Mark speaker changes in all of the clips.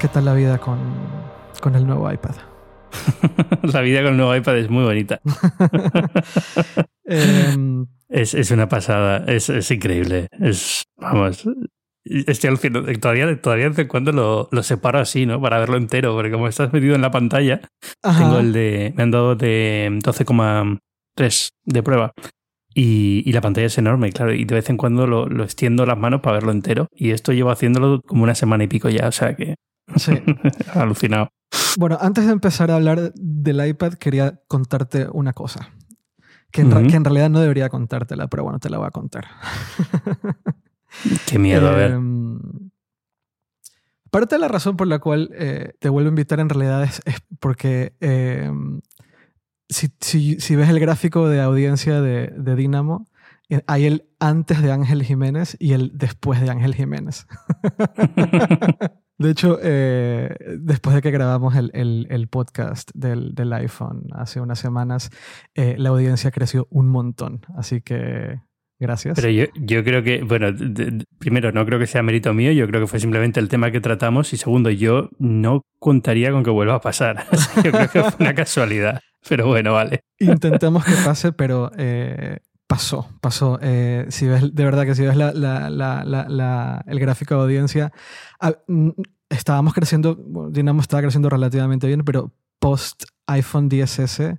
Speaker 1: ¿Qué tal la vida con, con el nuevo iPad?
Speaker 2: la vida con el nuevo iPad es muy bonita. Em, es, es, una pasada, es, es, increíble. Es, vamos, estoy alucinando. Todavía, todavía de vez en cuando lo, lo, separo así, ¿no? Para verlo entero, porque como estás metido en la pantalla, tengo el de. Me han dado de 12,3 de prueba. Y, y, la pantalla es enorme, claro, y de vez en cuando lo, lo, extiendo las manos para verlo entero. Y esto llevo haciéndolo como una semana y pico ya, o sea que. Sí. Alucinado.
Speaker 1: Bueno, antes de empezar a hablar del iPad, quería contarte una cosa. Que en, que en realidad no debería contártela, pero bueno, te la voy a contar.
Speaker 2: Qué miedo, a ver.
Speaker 1: Em, parte de la razón por la cual eh, te vuelvo a invitar en realidad es, porque em, si, si, si, ves el gráfico de audiencia de, de Dynamo, eh, hay el antes de Ángel Jiménez y el después de Ángel Jiménez. De hecho, eh, después de que grabamos el, el, podcast del, del, iPhone hace unas semanas, eh, la audiencia creció un montón. Así que gracias.
Speaker 2: Pero yo, yo creo que, bueno, primero, no creo que sea mérito mío, yo creo que fue simplemente el tema que tratamos. Y segundo, yo no contaría con que vuelva a pasar. yo creo que fue una casualidad. Pero bueno, vale.
Speaker 1: Intentemos que pase, pero eh, pasó, pasó. Eh, si ves, de verdad que si ves la, la, la, el gráfico de audiencia, ah, estábamos creciendo, Dynamo estaba creciendo relativamente bien, pero post iPhone 10S,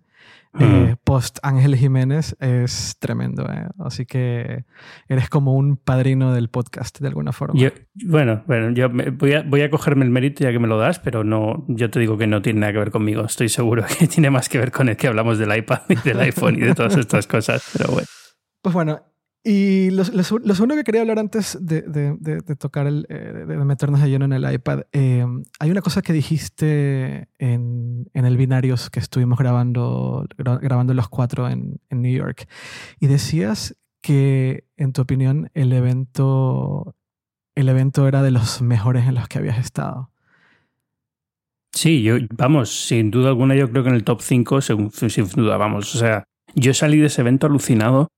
Speaker 1: eh, post Ángel Jiménez es tremendo. Eh. Así que eres como un padrino del podcast de alguna forma.
Speaker 2: bueno, bueno, yo voy a, voy a cogerme el mérito ya que me lo das, pero no, yo te digo que no tiene nada que ver conmigo. Estoy seguro que tiene más que ver con el que hablamos del iPad y del iPhone y de todas estas cosas, pero bueno.
Speaker 1: Pues bueno, y lo, segundo que quería hablar antes de, tocar, el, eh, de, meternos de lleno en el iPad, eh, hay una cosa que dijiste en, el Binarios que estuvimos grabando, grabando los cuatro en, New York. Y decías que, en tu opinión, el evento, el evento era de los mejores en los que habías estado.
Speaker 2: Sí, yo, vamos, sin duda alguna, yo creo que en el top 5, sin duda, vamos. O sea, yo salí de ese evento alucinado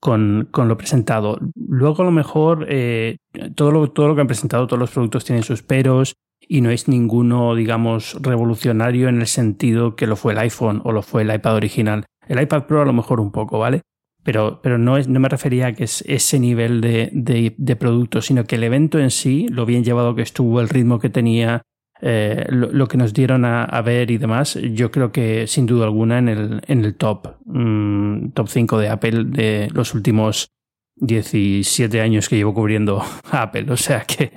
Speaker 2: con, con, lo presentado. Luego a lo mejor eh, todo, lo, todo lo que han presentado, todos los productos tienen sus peros y no es ninguno, digamos, revolucionario en el sentido que lo fue el iPhone o lo fue el iPad original. El iPad Pro a lo mejor un poco, ¿vale? Pero, pero no, es, no me refería a que es ese nivel de, de, de producto, sino que el evento en sí, lo bien llevado que estuvo, el ritmo que tenía, eh, lo, que nos dieron a, ver y demás, yo creo que sin duda alguna en el, en el top, mm, top 5 de Apple de los últimos 17 años que llevo cubriendo Apple. O sea que.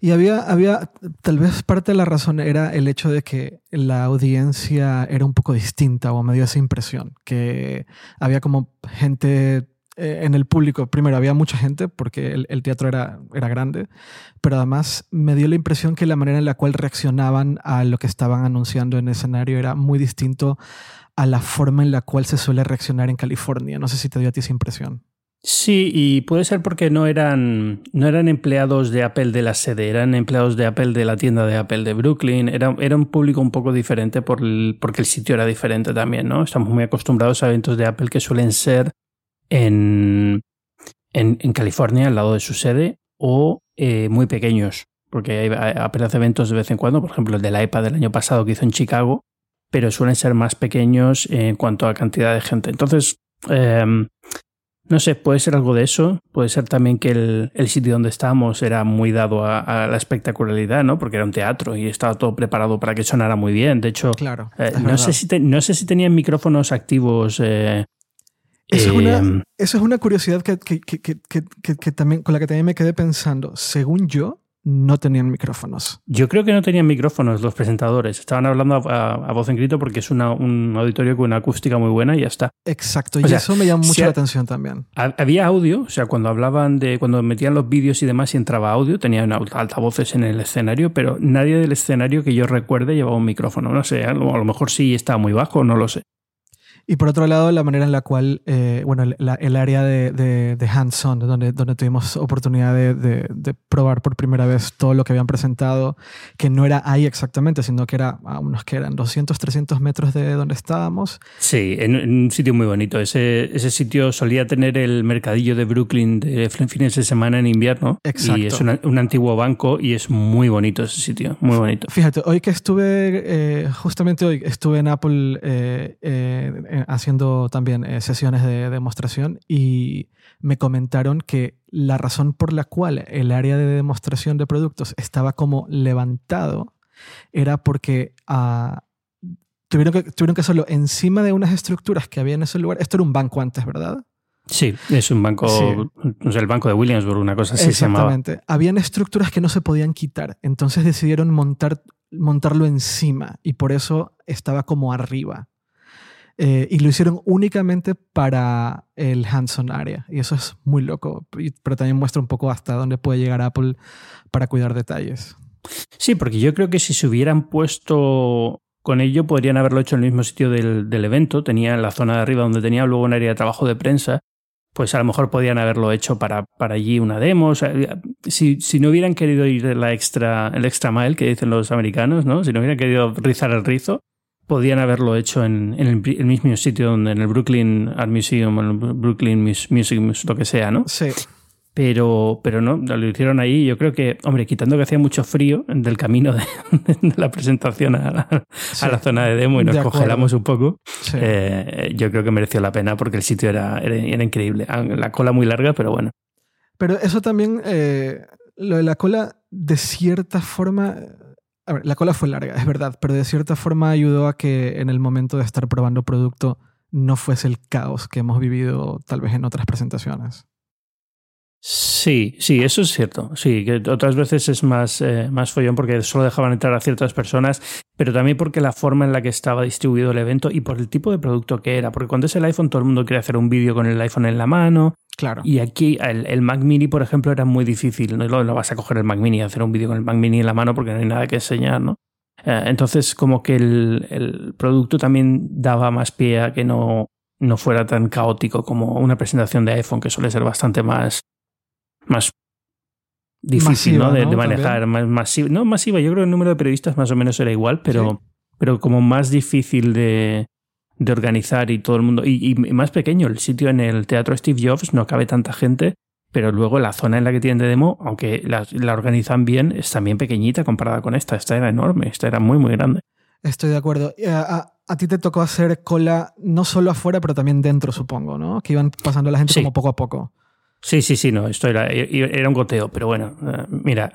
Speaker 1: Y había, había, tal vez parte de la razón era el hecho de que la audiencia era un poco distinta o me dio esa impresión, que había como gente eh, en el público, primero había mucha gente porque el, teatro era, era grande, pero además me dio la impresión que la manera en la cual reaccionaban a lo que estaban anunciando en el escenario era muy distinto a la forma en la cual se suele reaccionar en California. No sé si te dio a ti esa impresión.
Speaker 2: Sí, y puede ser porque no eran, no eran empleados de Apple de la sede, eran empleados de Apple de la tienda de Apple de Brooklyn. Era, era un público un poco diferente por porque el sitio era diferente también, ¿no? Estamos muy acostumbrados a eventos de Apple que suelen ser en, en, California, al lado de su sede, o eh, muy pequeños, porque hay, apenas eventos de vez en cuando, por ejemplo el del iPad del año pasado que hizo en Chicago, pero suelen ser más pequeños en cuanto a cantidad de gente. Entonces, em, no sé, puede ser algo de eso, puede ser también que el, el sitio donde estábamos era muy dado a, la espectacularidad, ¿no? Porque era un teatro y estaba todo preparado para que sonara muy bien. De hecho,
Speaker 1: claro,
Speaker 2: eh, no, sé si no sé si tenían micrófonos activos eh,
Speaker 1: eso, es una, em, eso, es una, curiosidad que, que, que, también, con la que también me quedé pensando. Según yo, no tenían micrófonos.
Speaker 2: Yo creo que no tenían micrófonos los presentadores. Estaban hablando a, voz en grito porque es una, un auditorio con una acústica muy buena y ya está.
Speaker 1: Exacto, y eso me llama mucho la atención también.
Speaker 2: Había audio, o sea, cuando hablaban de. cuando metían los vídeos y demás y entraba audio, tenían altavoces en el escenario, pero nadie del escenario que yo recuerde llevaba un micrófono. No sé, a lo, a lo mejor sí estaba muy bajo, no lo sé.
Speaker 1: Y por otro lado, la manera en la cual, eh, bueno, el área de, de, hands-on, donde, donde tuvimos oportunidad de, de, probar por primera vez todo lo que habían presentado, que no era ahí exactamente, sino que era a unos que eran 200, 300 metros de donde estábamos.
Speaker 2: Sí, en, un sitio muy bonito. Ese, ese sitio solía tener el mercadillo de Brooklyn de fines de semana en invierno.
Speaker 1: Exacto.
Speaker 2: Y es un antiguo banco y es muy bonito ese sitio, muy bonito.
Speaker 1: Fíjate, hoy que estuve, eh, justamente hoy estuve en Apple eh, eh, haciendo también sesiones de demostración y me comentaron que la razón por la cual el área de demostración de productos estaba como levantado era porque uh, tuvieron, que, tuvieron que hacerlo encima de unas estructuras que había en ese lugar. Esto era un banco antes, ¿verdad?
Speaker 2: Sí, es un banco, no sé, el banco de Williamsburg, una cosa así se llamaba. Exactamente.
Speaker 1: Habían estructuras que no se podían quitar, entonces decidieron montar, montarlo encima y por eso estaba como arriba. Eh, y lo hicieron únicamente para el hands-on área. Y eso es muy loco, pero también muestra un poco hasta dónde puede llegar Apple para cuidar detalles.
Speaker 2: Sí, porque yo creo que si se hubieran puesto con ello, podrían haberlo hecho en el mismo sitio del, del evento. Tenía la zona de arriba donde tenía luego un área de trabajo de prensa pues a lo mejor podían haberlo hecho para, para allí una demo. si, si, no hubieran querido ir la extra, el extra mile que dicen los americanos, ¿no? Si no hubieran querido rizar el rizo, podían haberlo hecho en, en el, mismo sitio donde en el Brooklyn Art Museum, en el Brooklyn Museum, lo que sea, ¿no?
Speaker 1: Sí.
Speaker 2: Pero, pero no, lo hicieron ahí. Yo creo que, hombre, quitando que hacía mucho frío del camino de, la presentación a la, zona de demo y nos congelamos un poco, eh, yo creo que mereció la pena porque el sitio era, era, increíble. Ah, la cola muy larga, pero bueno.
Speaker 1: Pero eso también, eh, lo de la cola, de cierta forma, a ver, la cola fue larga, es verdad, pero de cierta forma ayudó a que en el momento de estar probando producto no fuese el caos que hemos vivido tal vez en otras presentaciones.
Speaker 2: Sí, sí, eso es cierto. Sí, que otras veces es más, eh, más follón porque solo dejaban entrar a ciertas personas, pero también porque la forma en la que estaba distribuido el evento y por el tipo de producto que era. Porque cuando es el iPhone, todo el mundo quiere hacer un vídeo con el iPhone en la mano.
Speaker 1: Claro.
Speaker 2: Y aquí el, Mac Mini, por ejemplo, era muy difícil. No, no vas a coger el Mac Mini y hacer un vídeo con el Mac Mini en la mano porque no hay nada que enseñar, ¿no? Eh, entonces, como que el, el producto también daba más pie a que no, no fuera tan caótico como una presentación de iPhone, que suele ser bastante más más difícil ¿no? De, manejar, más masiva. No, masiva, yo creo que el número de periodistas más o menos era igual, pero, pero como más difícil de, de organizar y todo el mundo. Y, más pequeño, el sitio en el Teatro Steve Jobs no cabe tanta gente, pero luego la zona en la que tienen de demo, aunque la, la organizan bien, es también pequeñita comparada con esta. Esta era enorme, esta era muy, muy grande.
Speaker 1: Estoy de acuerdo. A, a, ti te tocó hacer cola no solo afuera, pero también dentro, supongo, ¿no? Que iban pasando la gente como poco a poco.
Speaker 2: Sí, sí, sí, no, esto era, era un goteo, pero bueno, eh, mira,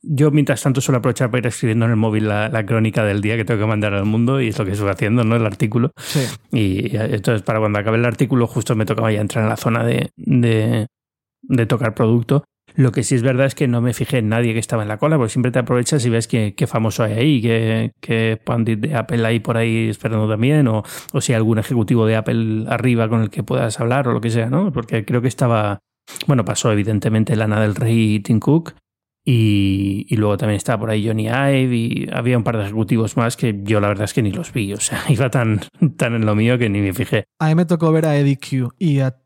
Speaker 2: yo mientras tanto suelo aprovechar para ir escribiendo en el móvil la, crónica del día que tengo que mandar al mundo y es lo que estoy haciendo, ¿no? El artículo.
Speaker 1: Sí.
Speaker 2: Y entonces para cuando acabe el artículo justo me tocaba ya entrar en la zona de, de, de tocar producto lo que sí es verdad es que no me fijé en nadie que estaba en la cola, porque siempre te aprovechas y ves qué, famoso hay ahí, qué, qué pandit de Apple hay por ahí esperando también, o, o si hay algún ejecutivo de Apple arriba con el que puedas hablar o lo que sea, ¿no? Porque creo que estaba, bueno, pasó evidentemente Lana del Rey y Tim Cook, y, y, luego también estaba por ahí Johnny Ive y había un par de ejecutivos más que yo la verdad es que ni los vi. O sea, iba tan, tan en lo mío que ni me fijé.
Speaker 1: A mí me tocó ver a Eddie Q y a,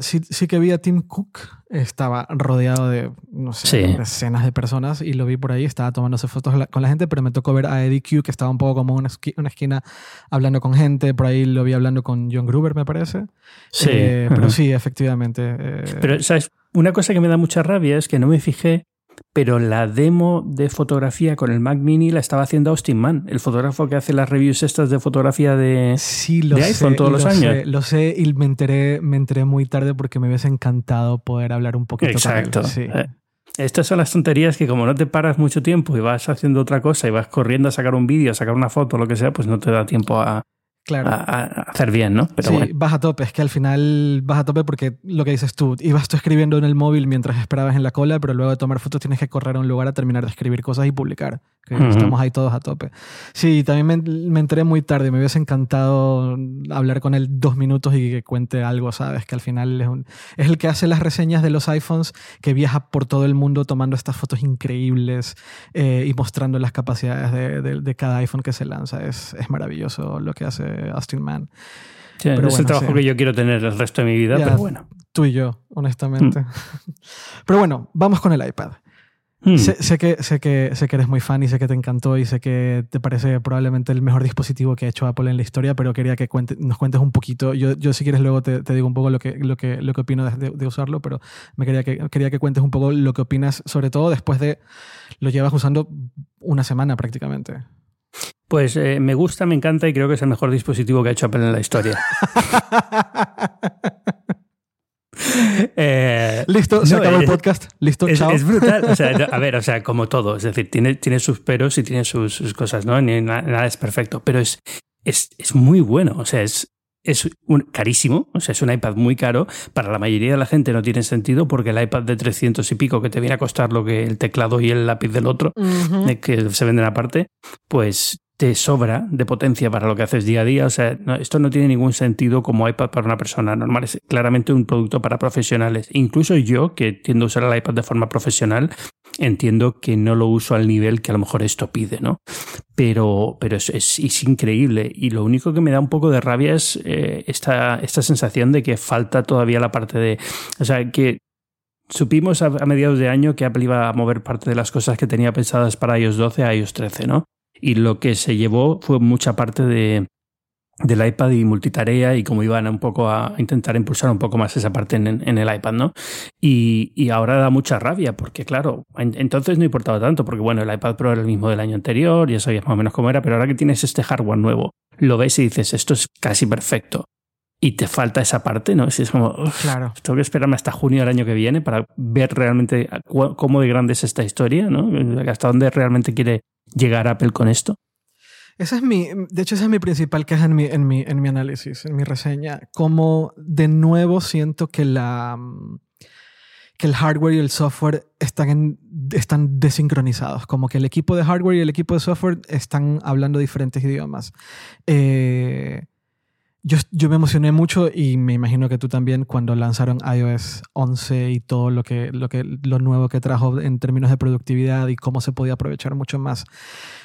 Speaker 1: sí, sí, que vi a Tim Cook. Estaba rodeado de, no sé, decenas de personas y lo vi por ahí. Estaba tomándose fotos con la gente, pero me tocó ver a Eddie Q que estaba un poco como una, una esquina hablando con gente. Por ahí lo vi hablando con John Gruber, me parece.
Speaker 2: Sí.
Speaker 1: Eh, pero sí, efectivamente.
Speaker 2: Eh, pero, ¿sabes? Una cosa que me da mucha rabia es que no me fijé pero la demo de fotografía con el Mac Mini la estaba haciendo Austin Mann, el fotógrafo que hace las reviews estas de fotografía de,
Speaker 1: sí, lo
Speaker 2: iPhone todos los años.
Speaker 1: lo sé y me enteré, me enteré muy tarde porque me hubiese encantado poder hablar un poquito
Speaker 2: Exacto.
Speaker 1: con él.
Speaker 2: Eh, estas son las tonterías que como no te paras mucho tiempo y vas haciendo otra cosa y vas corriendo a sacar un vídeo, a sacar una foto, lo que sea, pues no te da tiempo a,
Speaker 1: claro.
Speaker 2: a, hacer bien, ¿no?
Speaker 1: Pero sí, vas a tope, es que al final vas a tope porque lo que dices tú, ibas tú escribiendo en el móvil mientras esperabas en la cola, pero luego de tomar fotos tienes que correr a un lugar a terminar de escribir cosas y publicar. Que estamos ahí todos a tope. Sí, también me, enteré muy tarde. Me hubiese encantado hablar con él dos minutos y que cuente algo, ¿sabes? Que al final es, es el que hace las reseñas de los iPhones, que viaja por todo el mundo tomando estas fotos increíbles eh, y mostrando las capacidades de, de, cada iPhone que se lanza. Es, es maravilloso lo que hace Austin Mann.
Speaker 2: pero es el trabajo que yo quiero tener el resto de mi vida, pero bueno.
Speaker 1: Tú y yo, honestamente. Mm. Pero bueno, vamos con el iPad. Hmm. Sé, que, sé, que, sé que eres muy fan y sé que te encantó y sé que te parece probablemente el mejor dispositivo que ha hecho Apple en la historia, pero quería que nos cuentes un poquito. Yo, yo si quieres luego te, te, digo un poco lo que, lo que, lo que opino de, usarlo, pero me quería que, quería que cuentes un poco lo que opinas, sobre todo después de lo llevas usando una semana prácticamente.
Speaker 2: Pues eh, me gusta, me encanta y creo que es el mejor dispositivo que ha hecho Apple en la historia.
Speaker 1: Eh, Listo, se acabó el podcast. Listo,
Speaker 2: es,
Speaker 1: chao.
Speaker 2: Es brutal. O sea, a ver, o sea, como todo. Es decir, tiene, tiene sus peros y tiene sus, cosas, ¿no? Ni nada, es perfecto. Pero es, es, es muy bueno. O sea, es, es un, carísimo, o sea, es un iPad muy caro. Para la mayoría de la gente no tiene sentido porque el iPad de 300 y pico que te viene a costar lo que el teclado y el lápiz del otro, que se venden aparte, pues te sobra de potencia para lo que haces día a día. O sea, esto no tiene ningún sentido como iPad para una persona normal. Es claramente un producto para profesionales. Incluso yo, que tiendo a usar el iPad de forma profesional, entiendo que no lo uso al nivel que a lo mejor esto pide, ¿no? Pero, pero es, es, increíble. Y lo único que me da un poco de rabia es eh, esta, esta sensación de que falta todavía la parte de. O sea, que supimos a mediados de año que Apple iba a mover parte de las cosas que tenía pensadas para iOS 12 a iOS 13, ¿no? Y lo que se llevó fue mucha parte de, del iPad y multitarea y como iban un poco a intentar impulsar un poco más esa parte en, en el iPad, ¿no? Y, y, ahora da mucha rabia porque, claro, entonces no importaba tanto porque, bueno, el iPad Pro era el mismo del año anterior, ya sabías más o menos cómo era, pero ahora que tienes este hardware nuevo, lo ves y dices, esto es casi perfecto. Y te falta esa parte, ¿no? Es como, claro. tengo que esperarme hasta junio del año que viene para ver realmente cómo de grande es esta historia, ¿no? Hasta dónde realmente quiere llegar Apple con esto?
Speaker 1: Esa es mi, de hecho, esa es mi principal queja en mi, en mi, en mi análisis, en mi reseña. Como de nuevo siento que la que el hardware y el software están, están desincronizados, como que el equipo de hardware y el equipo de software están hablando diferentes idiomas. Eh, yo, me emocioné mucho y me imagino que tú también cuando lanzaron iOS 11 y todo lo, que, lo, que, lo nuevo que trajo en términos de productividad y cómo se podía aprovechar mucho más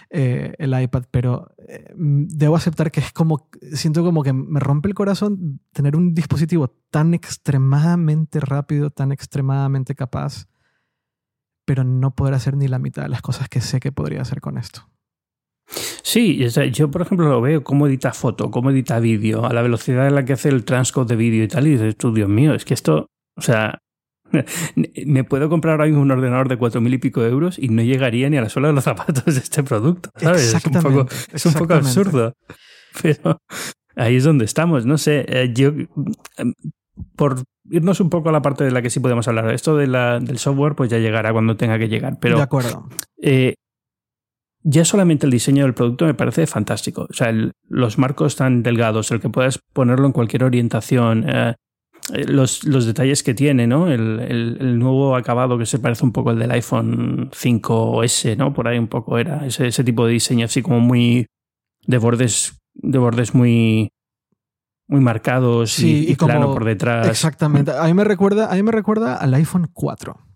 Speaker 1: eh, el iPad, pero eh, debo aceptar que es como, siento como que me rompe el corazón tener un dispositivo tan extremadamente rápido, tan extremadamente capaz, pero no poder hacer ni la mitad de las cosas que sé que podría hacer con esto.
Speaker 2: Sí, yo por ejemplo lo veo cómo edita foto, cómo edita vídeo, a la velocidad en la que hace el transcode de vídeo y tal, y dices, tú, Dios mío, es que esto, o sea, me puedo comprar ahora mismo un ordenador de cuatro mil y pico de euros y no llegaría ni a la suela de los zapatos de este producto, ¿sabes? Es un, poco, es un poco absurdo. Pero ahí es donde estamos, no sé, eh, yo em, por irnos un poco a la parte de la que sí podemos hablar, esto de la, del software pues ya llegará cuando tenga que llegar, pero
Speaker 1: de acuerdo.
Speaker 2: Eh, ya solamente el diseño del producto me parece fantástico. O sea, los marcos tan delgados, el que puedas ponerlo en cualquier orientación, eh, eh, los, los, detalles que tiene, ¿no? El, el, nuevo acabado que se parece un poco al del iPhone 5S, ¿no? Por ahí un poco era ese, ese tipo de diseño así como muy de bordes, de bordes muy muy marcados y, claro por detrás.
Speaker 1: Exactamente. A mí me recuerda, a mí me recuerda al iPhone 4.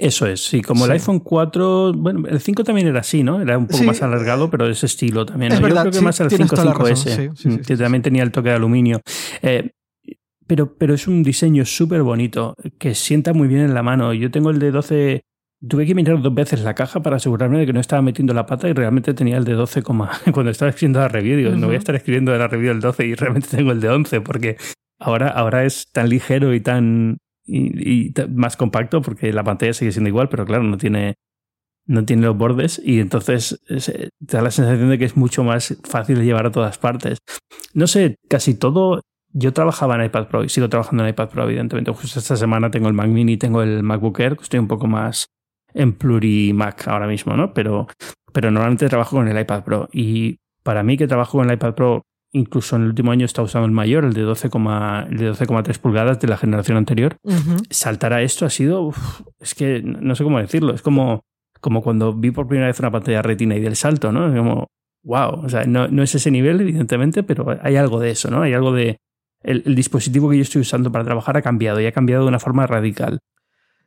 Speaker 2: Eso es, sí, como el iPhone 4, bueno, el 5 también era así, ¿no? Era un poco más alargado, pero de ese estilo también.
Speaker 1: Es
Speaker 2: Yo
Speaker 1: creo
Speaker 2: que más el 5 5S, que también tenía el toque de aluminio. Eh, pero, pero es un diseño súper bonito, que sienta muy bien en la mano. Yo tengo el de 12, tuve que mirar dos veces la caja para asegurarme de que no estaba metiendo la pata y realmente tenía el de 12, cuando estaba escribiendo la review, digo, no voy a estar escribiendo de la review del 12 y realmente tengo el de 11, porque ahora, ahora es tan ligero y tan y, más compacto porque la pantalla sigue siendo igual, pero claro, no tiene, no tiene los bordes y entonces te da la sensación de que es mucho más fácil de llevar a todas partes. No sé, casi todo. Yo trabajaba en iPad Pro y sigo trabajando en iPad Pro, evidentemente. Justo esta semana tengo el Mac Mini, tengo el MacBook Air, estoy un poco más en pluri-Mac ahora mismo, ¿no? Pero, pero normalmente trabajo con el iPad Pro. Y para mí que trabajo con el iPad Pro incluso en el último año está usando el mayor, el de 12,3 pulgadas de la generación anterior. Saltar a esto ha sido, es que no sé cómo decirlo, es como, como cuando vi por primera vez una pantalla retina y del salto, ¿no? Como, wow, o sea, no, no es ese nivel, evidentemente, pero hay algo de eso, ¿no? Hay algo de... El, el dispositivo que yo estoy usando para trabajar ha cambiado y ha cambiado de una forma radical.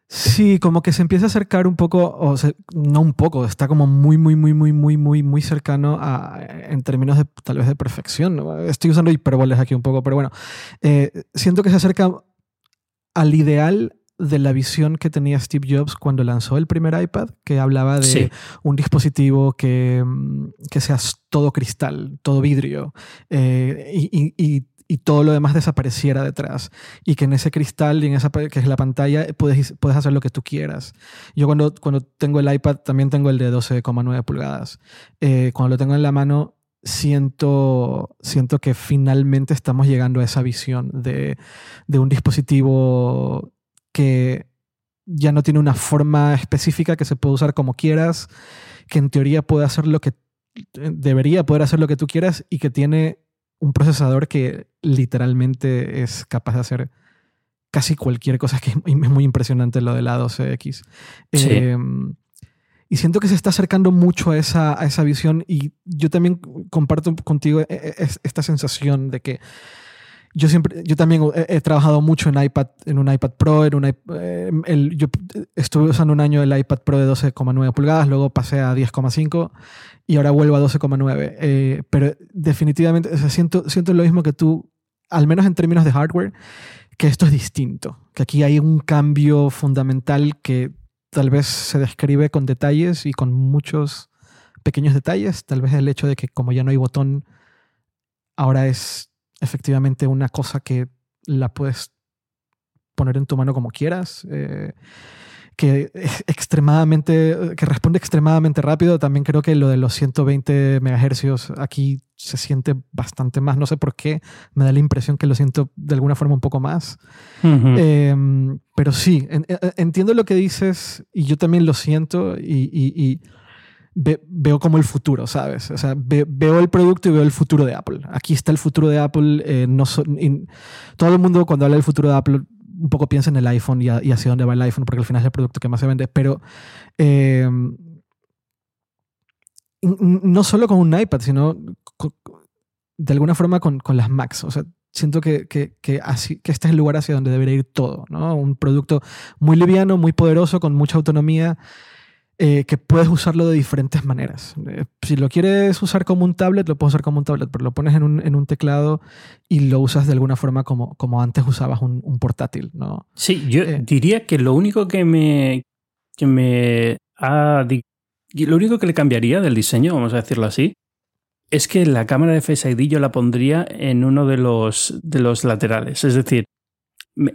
Speaker 1: Sí, como que se empieza a acercar un poco, o sea, no un poco, está como muy, muy, muy, muy, muy, muy, muy cercano a, en términos de tal vez de perfección. Estoy usando hipérboles aquí un poco, pero bueno, eh, siento que se acerca al ideal de la visión que tenía Steve Jobs cuando lanzó el primer iPad, que hablaba de
Speaker 2: Sí.
Speaker 1: un dispositivo que, mm, que sea todo cristal, todo vidrio, eh, y, y- y- y todo lo demás desapareciera detrás. Y que en ese cristal y en esa que es la pantalla puedes, puedes hacer lo que tú quieras. Yo cuando, cuando tengo el iPad también tengo el de 12,9 pulgadas. Eh, cuando lo tengo en la mano siento, siento que finalmente estamos llegando a esa visión de, de un dispositivo que ya no tiene una forma específica que se puede usar como quieras, que en teoría puede hacer lo que debería poder hacer lo que tú quieras y que tiene un procesador que literalmente es capaz de hacer casi cualquier cosa, que es muy impresionante lo de la 12X.
Speaker 2: Sí.
Speaker 1: Eh, y siento que se está acercando mucho a esa, a esa visión y yo también comparto contigo e- e- es- esta sensación de que yo siempre, yo también he, trabajado mucho en iPad, en un iPad Pro, en un eh, yo estuve usando un año el iPad Pro de 12,9 pulgadas, luego pasé a 10,5 y ahora vuelvo a 12,9. Eh, pero definitivamente, o sea, siento, siento lo mismo que tú, al menos en términos de hardware, que esto es distinto, que aquí hay un cambio fundamental que tal vez se describe con detalles y con muchos pequeños detalles, tal vez el hecho de que como ya no hay botón, ahora es efectivamente una cosa que la puedes poner en tu mano como quieras, eh, que es extremadamente, que responde extremadamente rápido. También creo que lo de los 120 megahercios aquí se siente bastante más. No sé por qué, me da la impresión que lo siento de alguna forma un poco más. Eh, pero sí, en- en- entiendo lo que dices y yo también lo siento y, y- y ve- veo como el futuro, ¿sabes? O sea, ve- veo el producto y veo el futuro de Apple. Aquí está el futuro de Apple. eh, no so- y todo el mundo cuando habla del futuro de Apple un poco piensa en el iPhone y, a- y hacia dónde va el iPhone, porque al final es el producto que más se vende, pero... eh, no solo con un iPad, sino co- de alguna forma con, con las Macs. O sea, siento que, que, que, así, que este es el lugar hacia donde debería ir todo, ¿no? Un producto muy liviano, muy poderoso, con mucha autonomía, eh, que puedes usarlo de diferentes maneras. Eh, si lo quieres usar como un tablet, lo puedes usar como un tablet, pero lo pones en un, en un teclado y lo usas de alguna forma como, como antes usabas un, un portátil, ¿no?
Speaker 2: Sí, yo
Speaker 1: Eh.
Speaker 2: diría que lo único que me, que me ha... Lo único que le cambiaría del diseño, vamos a decirlo así, es que la cámara de Face ID yo la pondría en uno de los, de los laterales. Es decir,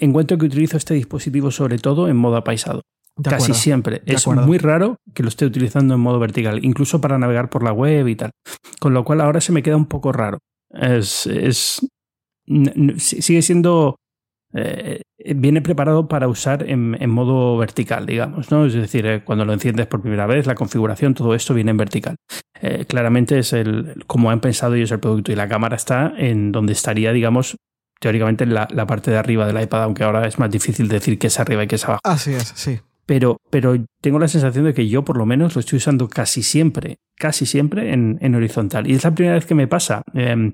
Speaker 2: encuentro que utilizo este dispositivo sobre todo en modo apaisado.
Speaker 1: De
Speaker 2: Casi
Speaker 1: acuerdo.
Speaker 2: siempre. Es
Speaker 1: acuerdo.
Speaker 2: muy raro que lo esté utilizando en modo vertical, incluso para navegar por la web y tal. Con lo cual ahora se me queda un poco raro. Es. es sigue siendo. eh, viene preparado para usar en, en modo vertical, digamos, ¿no? Es decir, eh, cuando lo enciendes por primera vez, la configuración, todo esto viene en vertical. Eh, claramente es el como han pensado ellos el producto y la cámara está en donde estaría, digamos, teóricamente en la, la parte de arriba del iPad, aunque ahora es más difícil decir que es arriba y que es abajo
Speaker 1: Así es, sí.
Speaker 2: Pero, pero tengo la sensación de que yo por lo menos lo estoy usando casi siempre, casi siempre en, en horizontal. Y es la primera vez que me pasa. Em,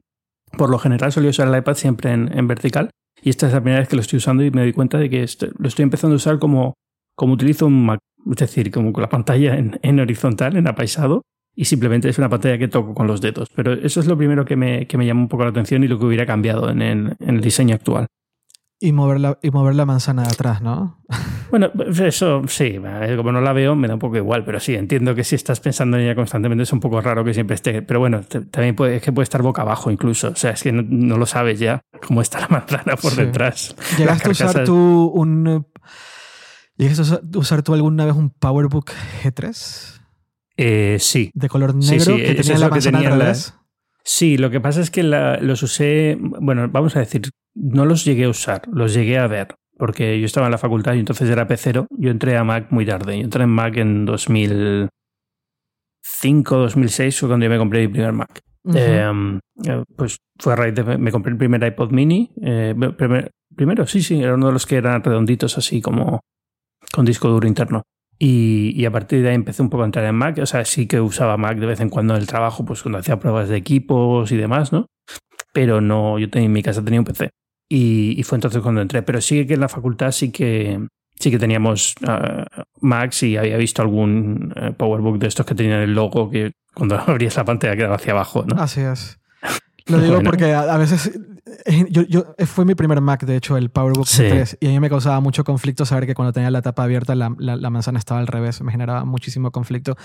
Speaker 2: por lo general solía usar el iPad siempre en, en vertical y esta es la primera vez que lo estoy usando y me doy cuenta de que lo estoy empezando a usar como, como utilizo un Mac, es decir, como con la pantalla en, en horizontal, en apaisado. Y simplemente es una pantalla que toco con los dedos. Pero eso es lo primero que me, que me llama un poco la atención y lo que hubiera cambiado en el diseño actual.
Speaker 1: Y mover la, y mover la manzana de atrás, ¿no?
Speaker 2: Bueno, eso sí, como no la veo me da un poco igual, pero sí, entiendo que si estás pensando en ella constantemente es un poco raro que siempre esté, pero bueno, también puede, es que puede estar boca abajo incluso, o sea, es que no, no lo sabes ya cómo está la manzana por
Speaker 1: Sí.
Speaker 2: detrás.
Speaker 1: ¿Llegaste a usar tú un... eh, ¿Llegaste a usar- tú alguna vez un PowerBook G3
Speaker 2: Eh, sí,
Speaker 1: de color
Speaker 2: Sí,
Speaker 1: negro
Speaker 2: sí,
Speaker 1: que
Speaker 2: eso
Speaker 1: tenía
Speaker 2: es
Speaker 1: la
Speaker 2: que
Speaker 1: manzana al
Speaker 2: tenía la-? Sí, lo que pasa es que la- los usé, bueno, vamos a decir, no los llegué a usar, los llegué a ver, porque yo estaba en la facultad y entonces era P0, yo entré a Mac muy tarde, yo entré en Mac en 2005, 2006 fue cuando yo me compré mi primer Mac.
Speaker 1: Ujú.
Speaker 2: Eh, eh, pues fue a raíz de me compré el primer iPod mini. eh, primer- primero, sí, sí, era uno de los que eran redonditos así como con disco duro interno. Y, a partir de ahí empecé un poco a entrar en Mac. O sea, sí que usaba Mac de vez en cuando en el trabajo, pues cuando hacía pruebas de equipos y demás, ¿no? Pero no, yo tenía, en mi casa tenía un PC. Y, fue entonces cuando entré. Pero sí que en la facultad sí que, sí que teníamos uh, Macs y había visto algún eh, PowerBook de estos que tenían el logo que cuando abrías la pantalla quedaba hacia abajo, ¿no?
Speaker 1: Así es. Lo digo porque a, veces yo, yo, fue mi primer Mac, de hecho, el PowerBook 3, y a mí me causaba mucho conflicto saber que cuando tenía la tapa abierta la, la, manzana estaba al revés, me generaba muchísimo conflicto.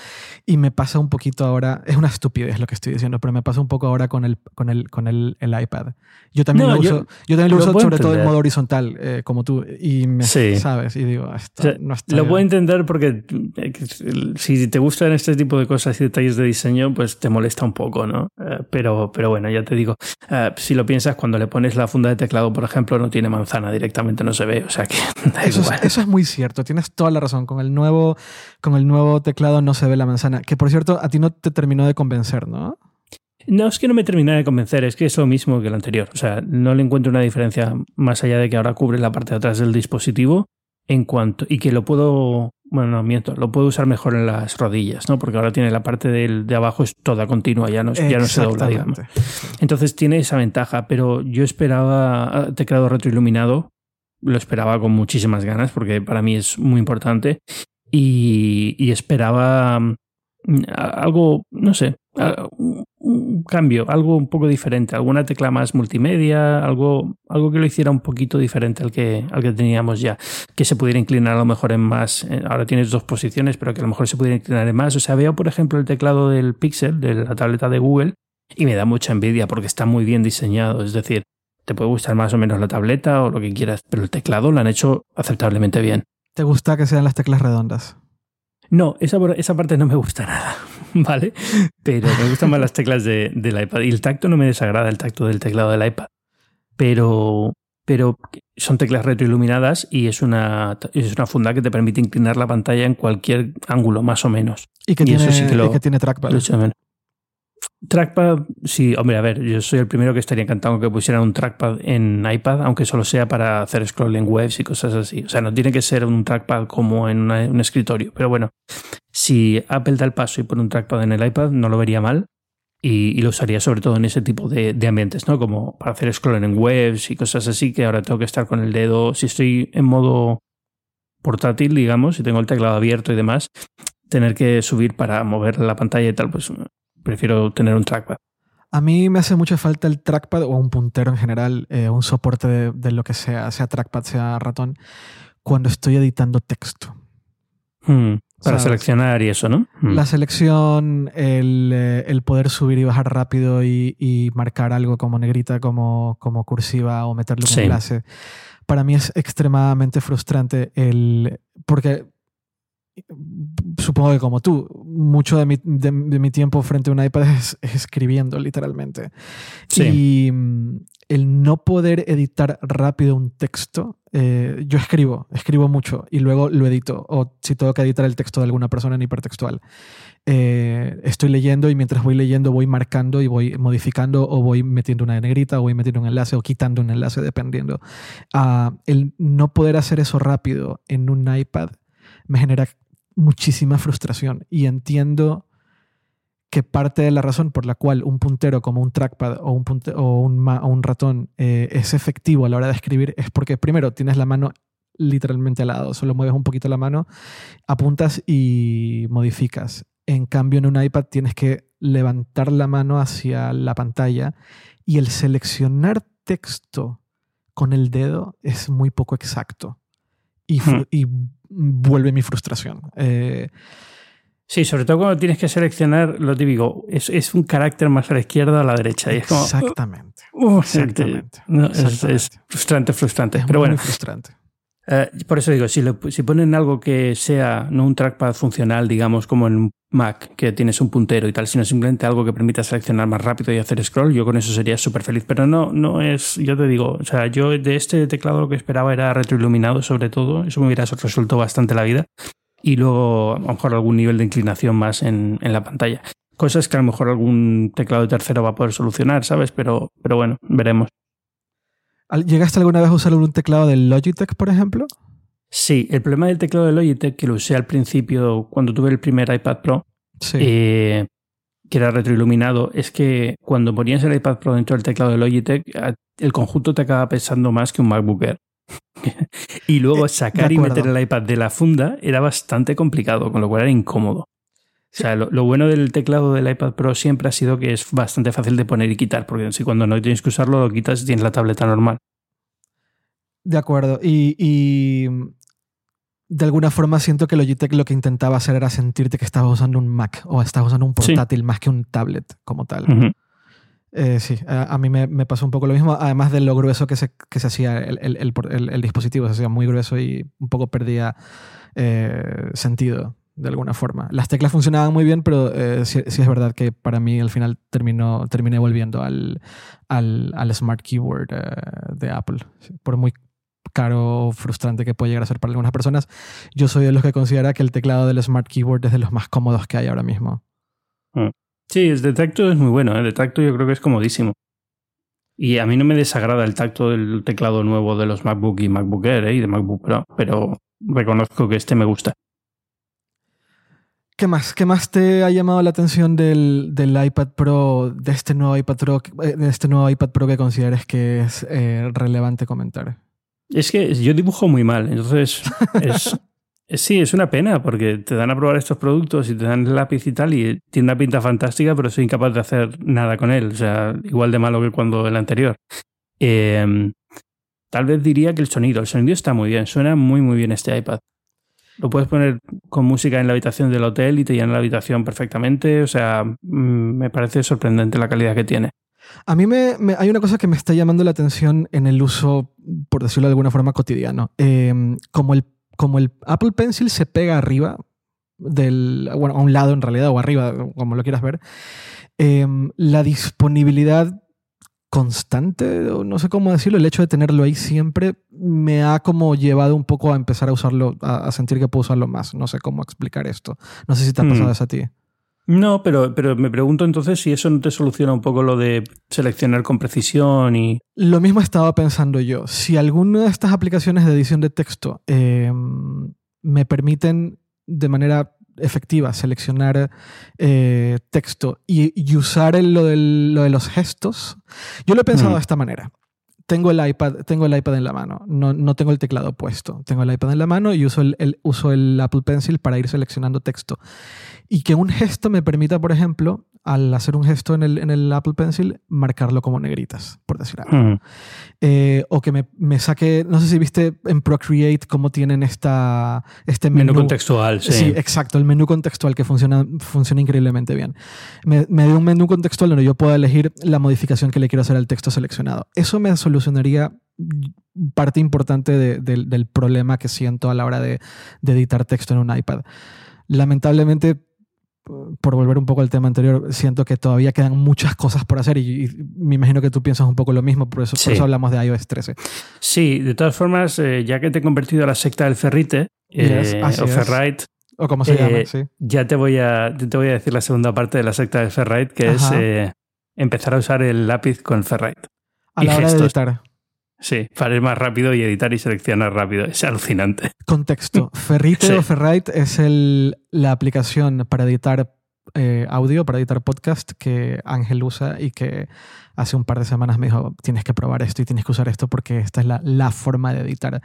Speaker 1: Y me pasa un poquito ahora, es una estupidez lo que estoy diciendo, pero me pasa un poco ahora con el, con el, con el, el iPad. Yo también lo uso, yo, también lo, uso sobre todo en modo horizontal, eh, como tú, y me sabes, y digo, no está
Speaker 2: Lo puedo entender porque eh, si te gustan este tipo de cosas y detalles de diseño, pues te molesta un poco, ¿no? Eh, pero, pero bueno, ya te digo, eh, si lo piensas, cuando le pones la funda de teclado, por ejemplo, no tiene manzana, directamente no se ve. O sea que
Speaker 1: eso, es, eso, es, muy cierto, tienes toda la razón. Con el, nuevo, con el nuevo teclado no se ve la manzana. Que por cierto, a ti no te terminó de convencer, ¿no?
Speaker 2: No es que no me termine de convencer, es que es lo mismo que el anterior. O sea, no le encuentro una diferencia más allá de que ahora cubre la parte de atrás del dispositivo en cuanto y que lo puedo bueno, no miento, lo puedo usar mejor en las rodillas, ¿no? Porque ahora tiene la parte del, de abajo es toda continua, ya no, ya no se dobla, digamos. Entonces tiene esa ventaja, pero yo esperaba ah, teclado retroiluminado, lo esperaba con muchísimas ganas porque para mí es muy importante y, y esperaba algo, no sé, un cambio, algo un poco diferente, alguna tecla más multimedia, algo, algo que lo hiciera un poquito diferente al que, al que teníamos ya, que se pudiera inclinar a lo mejor en más, ahora tienes dos posiciones, pero que a lo mejor se pudiera inclinar en más. O sea, veo por ejemplo el teclado del Pixel, de la tableta de Google, y me da mucha envidia porque está muy bien diseñado, es decir, te puede gustar más o menos la tableta o lo que quieras, pero el teclado lo han hecho aceptablemente bien.
Speaker 1: ¿Te gusta que sean las teclas redondas?
Speaker 2: No, esa, esa parte no me gusta nada, ¿vale? Pero me gustan más las teclas de, del iPad. Y el tacto no me desagrada, el tacto del teclado del iPad. Pero, pero son teclas retroiluminadas y es una, es una funda que te permite inclinar la pantalla en cualquier ángulo, más o menos.
Speaker 1: Y que, tiene, y que tiene trackpad.
Speaker 2: Trackpad, sí, hombre, a ver, yo soy el primero que estaría encantado que pusieran un trackpad en iPad, aunque solo sea para hacer scroll en webs y cosas así. O sea, no tiene que ser un trackpad como en un escritorio. Pero bueno, si Apple da el paso y pone un trackpad en el iPad, no lo vería mal. Y, lo usaría sobre todo en ese tipo de, ambientes, ¿no? Como para hacer scroll en webs y cosas así, que ahora tengo que estar con el dedo. Si estoy en modo portátil, digamos, si tengo el teclado abierto y demás, tener que subir para mover la pantalla y tal, pues prefiero tener un trackpad.
Speaker 1: A mí me hace mucha falta el trackpad o un puntero en general, eh, un soporte de, lo que sea, sea trackpad, sea ratón, cuando estoy editando texto.
Speaker 2: Hmm, para seleccionar y eso, ¿no?
Speaker 1: Hmm. La selección, eh, el, poder subir y bajar rápido y, marcar algo como negrita, como, como cursiva o meterle un enlace. Para mí es extremadamente frustrante el. Porque supongo que como tú, mucho de mi, de, mi tiempo frente a un iPad es, escribiendo, literalmente. Y mm, el no poder editar rápido un texto, eh, yo escribo, escribo mucho y luego lo edito, o si tengo que editar el texto de alguna persona en hipertextual. Eh, estoy leyendo y mientras voy leyendo voy marcando y voy modificando o voy metiendo una negrita o voy metiendo un enlace o quitando un enlace dependiendo. Ah, el no poder hacer eso rápido en un iPad me genera muchísima frustración y entiendo que parte de la razón por la cual un puntero como un trackpad o un, o un, ratón eh, es efectivo a la hora de escribir es porque primero tienes la mano literalmente al lado, solo mueves un poquito la mano, apuntas y modificas. En cambio en un iPad tienes que levantar la mano hacia la pantalla y el seleccionar texto con el dedo es muy poco exacto y, hmm. y vuelve mi frustración. Eh,
Speaker 2: sí, sobre todo cuando tienes que seleccionar lo típico, es, es un carácter más a la izquierda o a la derecha. Y es como,
Speaker 1: exactamente.
Speaker 2: exactamente. Es, frustrante, frustrante. pero bueno,
Speaker 1: frustrante.
Speaker 2: Eh, por eso digo, si, ponen algo que sea no un trackpad funcional, digamos, como en Mac, que tienes un puntero y tal, sino simplemente algo que permita seleccionar más rápido y hacer scroll, yo con eso sería súper feliz. Pero no, no es, yo te digo, o sea, yo de este teclado lo que esperaba era retroiluminado sobre todo, eso me hubiera resuelto bastante la vida. Y luego a lo mejor algún nivel de inclinación más en la pantalla. Cosas que a lo mejor algún teclado tercero va a poder solucionar, ¿sabes? Pero, pero bueno, veremos.
Speaker 1: ¿Llegaste alguna vez a usar un teclado del Logitech, por ejemplo?
Speaker 2: Sí, el problema del teclado de Logitech, que lo usé al principio cuando tuve el primer iPad Pro,
Speaker 1: Sí.
Speaker 2: eh, que era retroiluminado, es que cuando ponías el iPad Pro dentro del teclado de Logitech, el conjunto te acaba pesando más que un MacBook Air. y luego
Speaker 1: Eh,
Speaker 2: sacar
Speaker 1: de
Speaker 2: y meter el iPad de la funda era bastante complicado, con lo cual era incómodo.
Speaker 1: Sí.
Speaker 2: O sea, lo, lo bueno del teclado del iPad Pro siempre ha sido que es bastante fácil de poner y quitar, porque si cuando no tienes que usarlo, lo quitas y tienes la tableta normal.
Speaker 1: De acuerdo. Y, y, de alguna forma siento que Logitech lo que intentaba hacer era sentirte que estabas usando un Mac o estabas usando un
Speaker 2: Sí.
Speaker 1: portátil más que un tablet como tal. Eh, sí, a, a mí me, me pasó un poco lo mismo, además de lo grueso que se, que se hacía el, el- el por- el- el dispositivo, se hacía muy grueso y un poco perdía eh, sentido de alguna forma. Las teclas funcionaban muy bien, pero eh, sí, es verdad que para mí al final terminó, terminé volviendo al, al, al Smart Keyboard eh, de Apple. Por muy caro o frustrante que puede llegar a ser para algunas personas, yo soy de los que considera que el teclado del Smart Keyboard es de los más cómodos que hay ahora mismo.
Speaker 2: Sí, el de tacto es muy bueno. ¿eh? El de tacto yo creo que es comodísimo. Y a mí no me desagrada el tacto del teclado nuevo de los MacBook y MacBook Air y de MacBook Pro, pero reconozco que este me gusta.
Speaker 1: ¿Qué más? ¿Qué más te ha llamado la atención del, del iPad Pro, de este nuevo iPad Pro, eh, de este nuevo iPad Pro que consideres que es eh, relevante comentar?
Speaker 2: Es que yo dibujo muy mal, entonces es, es- sí, es una pena porque te dan a probar estos productos y te dan el lápiz y tal y tiene una pinta fantástica, pero soy incapaz de hacer nada con él, o sea, igual de malo que cuando el anterior. Eh, tal vez diría que el sonido, el sonido está muy bien, suena muy muy bien este iPad. Lo puedes poner con música en la habitación del hotel y te llena la habitación perfectamente, o sea, mm, me parece sorprendente la calidad que tiene.
Speaker 1: A mí me, hay una cosa que me está llamando la atención en el uso, por decirlo de alguna forma, cotidiano. Eh, como, el, como el Apple Pencil se pega arriba del, bueno, a un lado en realidad, o arriba, como lo quieras ver, eh, la disponibilidad constante, no sé cómo decirlo, el hecho de tenerlo ahí siempre me ha como llevado un poco a empezar a usarlo, a, a sentir que puedo usarlo más. No sé cómo explicar esto. No sé si te ha pasado
Speaker 2: Mm.
Speaker 1: eso a ti.
Speaker 2: No, pero, pero me pregunto entonces si eso no te soluciona un poco lo de seleccionar con precisión y...
Speaker 1: Lo mismo estaba pensando yo. Si alguna de estas aplicaciones de edición de texto eh, me permiten de manera efectiva seleccionar eh, texto y, y usar el- lo, del- lo de los gestos, yo lo he pensado
Speaker 2: Mm.
Speaker 1: de esta manera. Tengo el iPad, tengo el iPad en la mano, no, no tengo el teclado puesto. Tengo el iPad en la mano y uso el, el- uso el Apple Pencil para ir seleccionando texto. Y que un gesto me permita, por ejemplo, al hacer un gesto en el, en el Apple Pencil, marcarlo como negritas, por decir algo.
Speaker 2: Mm.
Speaker 1: Eh, o que me, me saque, no sé si viste en Procreate cómo tienen esta, este menú.
Speaker 2: Menú contextual, sí.
Speaker 1: Sí, exacto, el menú contextual que funciona, funciona increíblemente bien. Me, me dio un menú contextual donde yo puedo elegir la modificación que le quiero hacer al texto seleccionado. Eso me solucionaría parte importante de- del- del problema que siento a la hora de, de editar texto en un iPad. Lamentablemente, por volver un poco al tema anterior, siento que todavía quedan muchas cosas por hacer y, y me imagino que tú piensas un poco lo mismo, por eso, por
Speaker 2: Sí.
Speaker 1: eso hablamos de iOS 13.
Speaker 2: Sí, de todas formas, eh, ya que te he convertido a la secta del ferrite,
Speaker 1: Yes,
Speaker 2: eh, o. Ferrite,
Speaker 1: O como se
Speaker 2: Eh,
Speaker 1: llama, sí.
Speaker 2: ya te voy, a, te voy a decir la segunda parte de la secta del Ferrite, que es
Speaker 1: Ajá.
Speaker 2: eh, empezar a usar el lápiz con Ferrite.
Speaker 1: A
Speaker 2: y
Speaker 1: la hora de editar.
Speaker 2: Sí, para ir más rápido y editar y seleccionar rápido. Es alucinante.
Speaker 1: Contexto. Ferrite
Speaker 2: Sí.
Speaker 1: o Ferrite es el, la aplicación para editar eh, audio, para editar podcast que Ángel usa y que hace un par de semanas me dijo, tienes que probar esto y tienes que usar esto porque esta es la, la forma de editar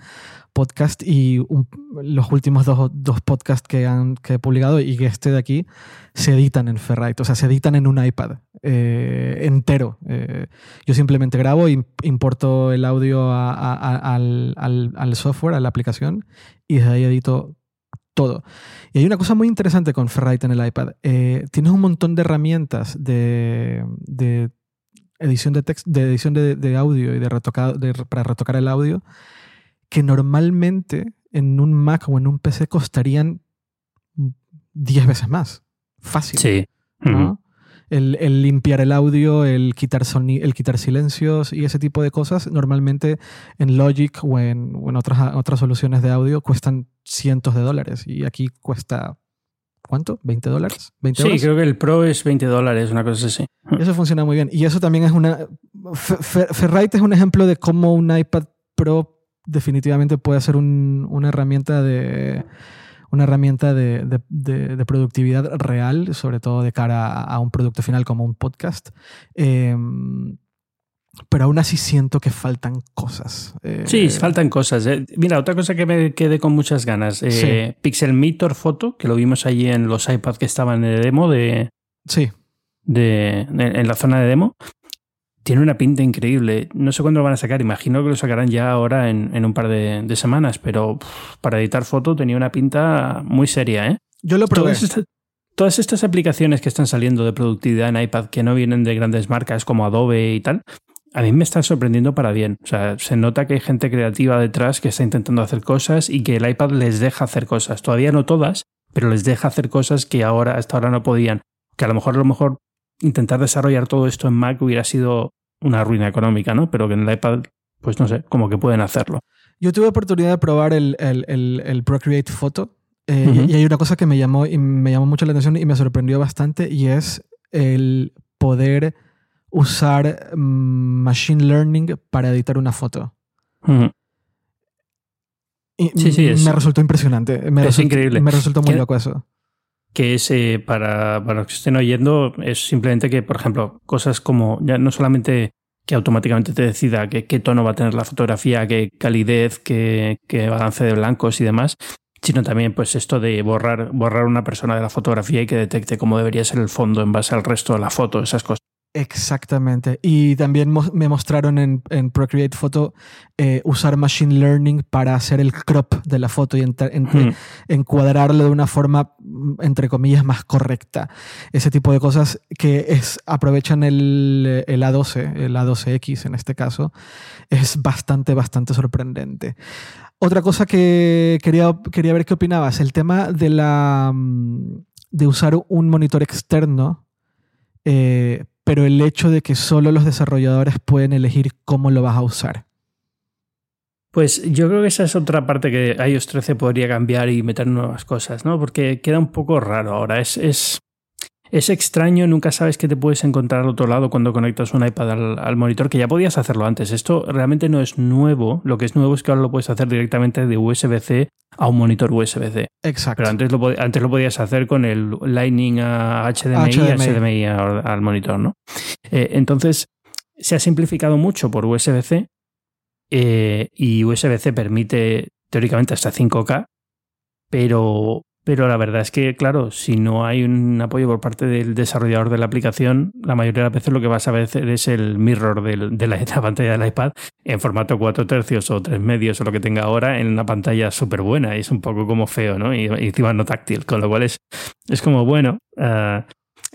Speaker 1: podcast. Y un- los últimos dos, dos podcasts que, han, que he publicado y este de aquí se editan en Ferrite, o sea, se editan en un iPad eh, entero. Eh, yo simplemente grabo, im- importo el audio al, al- software, a la aplicación, y desde ahí edito todo. Y hay una cosa muy interesante con Ferrite en el iPad. Eh, tienes un montón de herramientas de edición de texto, de edición de, de audio y de retocado, de- para retocar el audio que normalmente en un Mac o en un PC costarían 10 veces más. Fácil.
Speaker 2: Sí.
Speaker 1: El, el limpiar el audio, el quitar, soni- el quitar silencios y ese tipo de cosas, normalmente en Logic o en, o en otras, otras soluciones de audio cuestan cientos de dólares. Y aquí cuesta, ¿cuánto? ¿20 dólares? ¿20
Speaker 2: Sí,
Speaker 1: euros?
Speaker 2: creo que el Pro es 20 dólares, una cosa así.
Speaker 1: Eso funciona muy bien. Y eso también es una... Fe- Fe- Ferrite es un ejemplo de cómo un iPad Pro definitivamente puede ser una herramienta de una herramienta de, productividad real, sobre todo de cara a, un producto final como un podcast. Em, pero aún así siento que faltan cosas.
Speaker 2: Eh, sí, faltan cosas. Eh. Mira, otra cosa que me quedé con muchas ganas. Eh, Pixelmeter Photo, que lo vimos allí en los iPads que estaban en el demo de...
Speaker 1: Sí.
Speaker 2: De, en la zona de demo. Tiene una pinta increíble. No sé cuándo lo van a sacar. Imagino que lo sacarán ya ahora en, un par de, semanas. Pero para editar foto tenía una pinta muy seria, ¿eh?
Speaker 1: Yo lo probé.
Speaker 2: todas estas aplicaciones que están saliendo de productividad en iPad que no vienen de grandes marcas como Adobe y tal, a mí me están sorprendiendo para bien. O sea, se nota que hay gente creativa detrás que está intentando hacer cosas y que el iPad les deja hacer cosas. Todavía no todas, pero les deja hacer cosas que ahora hasta ahora no podían. Que a lo mejor a lo mejor intentar desarrollar todo esto en Mac hubiera sido una ruina económica, ¿no? Pero que en el iPad, pues no sé, como que pueden hacerlo.
Speaker 1: Yo tuve oportunidad de probar el, Procreate Photo eh, y hay una cosa que me llamó, y me llamó mucho la atención y me sorprendió bastante y es el poder usar mm, Machine Learning para editar una foto. y sí, sí, me resultó impresionante. Me
Speaker 2: es increíble.
Speaker 1: Me resultó muy loco eso
Speaker 2: que es eh, para, los que estén oyendo, es simplemente que, por ejemplo, cosas como ya no solamente que automáticamente te decida qué, tono va a tener la fotografía, qué calidez, qué, qué, balance de blancos y demás, sino también pues esto de borrar, borrar una persona de la fotografía y que detecte cómo debería ser el fondo en base al resto de la foto, esas cosas.
Speaker 1: Exactamente. Y también me mostraron en, Procreate Photo eh, usar Machine Learning para hacer el crop de la foto y hmm. encuadrarlo de una forma, entre comillas, más correcta. Ese tipo de cosas que es, aprovechan el, el A12, el A12X en este caso, es bastante, bastante sorprendente. Otra cosa que quería, quería ver qué opinabas, el tema de, la, mm, de usar un monitor externo. Eh, pero el hecho de que solo los desarrolladores pueden elegir cómo lo vas a usar.
Speaker 2: Pues yo creo que esa es otra parte que iOS 13 podría cambiar y meter nuevas cosas, ¿no? Porque queda un poco raro ahora. Es, es es extraño, nunca sabes qué te puedes encontrar al otro lado cuando conectas un iPad al, monitor, que ya podías hacerlo antes. Esto realmente no es nuevo. Lo que es nuevo es que ahora lo puedes hacer directamente de USB-C a un monitor USB-C.
Speaker 1: Exacto.
Speaker 2: Pero antes lo, antes lo podías hacer con el Lightning a HDMI, y HDMI al, monitor, ¿no? Eh, entonces, se ha simplificado mucho por USB-C eh, y USB-C permite teóricamente hasta 5K, pero pero la verdad es que, claro, si no hay un apoyo por parte del desarrollador de la aplicación, la mayoría de las veces lo que vas a ver es el mirror de la, pantalla del iPad en formato 4 tercios o 3 medios o lo que tenga ahora en una pantalla súper buena. Y es un poco como feo, ¿no? Y, encima no táctil, con lo cual es, es como, bueno, ah,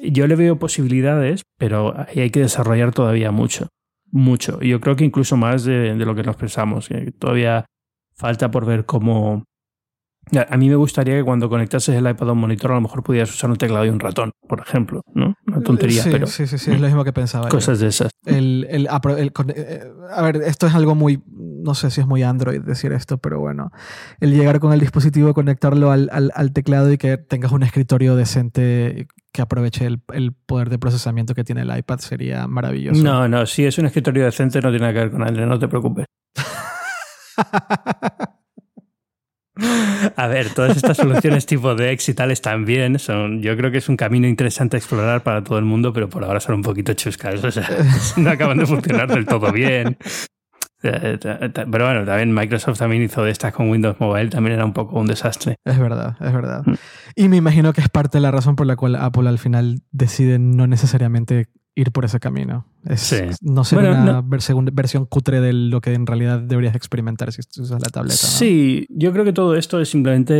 Speaker 2: yo le veo posibilidades, pero hay que desarrollar todavía mucho. Mucho. Yo creo que incluso más de, de lo que nos pensamos. Que todavía falta por ver cómo a mí me gustaría que cuando conectases el iPad a un monitor a lo mejor pudieras usar un teclado y un ratón, por ejemplo, ¿no? Una tontería,
Speaker 1: sí,
Speaker 2: pero...
Speaker 1: Sí, sí, sí, es lo mismo que pensaba.
Speaker 2: Cosas de esas.
Speaker 1: El, el, eh, a ver, esto es algo muy... No sé si es muy Android decir esto, pero bueno. El llegar con el dispositivo, conectarlo al, al, teclado y que tengas un escritorio decente que aproveche el, el, poder de procesamiento que tiene el iPad sería maravilloso.
Speaker 2: No, no, si es un escritorio decente no tiene nada que ver con Android, no te preocupes. A ver, todas estas soluciones tipo Dex y tales también son, yo creo que es un camino interesante a explorar para todo el mundo, pero por ahora son un poquito chuscas, o sea, no acaban de funcionar del todo bien. Eh, pero bueno, también Microsoft también hizo de estas con Windows Mobile, también era un poco un desastre.
Speaker 1: Es verdad, es verdad. Mm. Y me imagino que es parte de la razón por la cual Apple al final decide no necesariamente ir por ese camino. Es, No ser una versión, cutre de lo que en realidad deberías experimentar si usas la tableta.
Speaker 2: Sí, yo creo que todo esto es simplemente.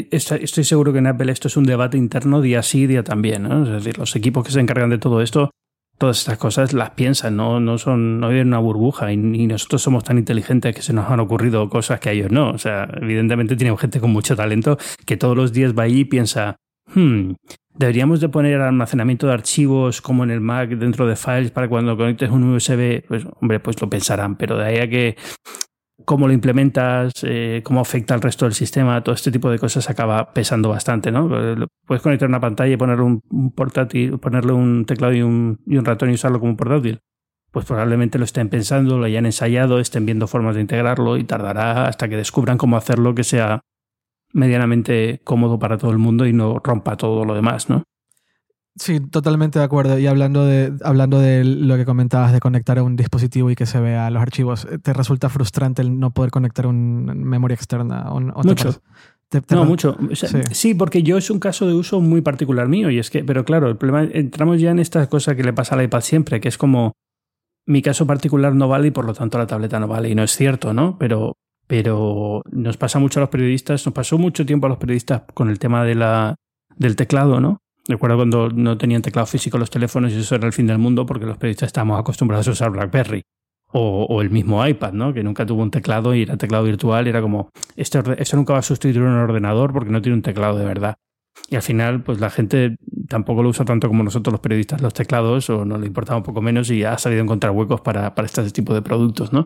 Speaker 2: Eh, estoy seguro que en Apple esto es un debate interno día sí, día también. ¿no? Es decir, los equipos que se encargan de todo esto, todas estas cosas las piensan, no, no son, no viven una burbuja y, y, nosotros somos tan inteligentes que se nos han ocurrido cosas que a ellos no. O sea, evidentemente tienen gente con mucho talento que todos los días va ahí y piensa, hmm, deberíamos de poner almacenamiento de archivos como en el Mac dentro de files para cuando conectes un USB, pues hombre, pues lo pensarán, pero de ahí a que cómo lo implementas, eh, cómo afecta al resto del sistema, todo este tipo de cosas acaba pesando bastante, ¿no? Puedes conectar una pantalla y ponerle un, portátil, ponerle un teclado y un, y un ratón y usarlo como portátil. pues probablemente lo estén pensando, lo hayan ensayado, estén viendo formas de integrarlo y tardará hasta que descubran cómo hacerlo que sea medianamente cómodo para todo el mundo y no rompa todo lo demás, ¿no?
Speaker 1: Sí, totalmente de acuerdo. Y hablando de, hablando de lo que comentabas de conectar a un dispositivo y que se vea los archivos, ¿te resulta frustrante el no poder conectar una memoria externa? O,
Speaker 2: mucho. no, mucho. sí. porque yo es un caso de uso muy particular mío. Y es que, pero claro, el problema, entramos ya en esta cosa que le pasa al iPad siempre, que es como mi caso particular no vale y por lo tanto la tableta no vale. Y no es cierto, ¿no? Pero, pero nos pasa mucho a los periodistas, nos pasó mucho tiempo a los periodistas con el tema de la, del teclado, ¿no? Recuerdo cuando no tenían teclado físico los teléfonos y eso era el fin del mundo porque los periodistas estábamos acostumbrados a usar BlackBerry. O, el mismo iPad, ¿no? Que nunca tuvo un teclado y era teclado virtual. Era como, esto, nunca va a sustituir un ordenador porque no tiene un teclado de verdad. Y al final, pues la gente tampoco lo usa tanto como nosotros los periodistas los teclados, o no le importaba un poco menos y ha sabido encontrar huecos para, para este tipo de productos, ¿no?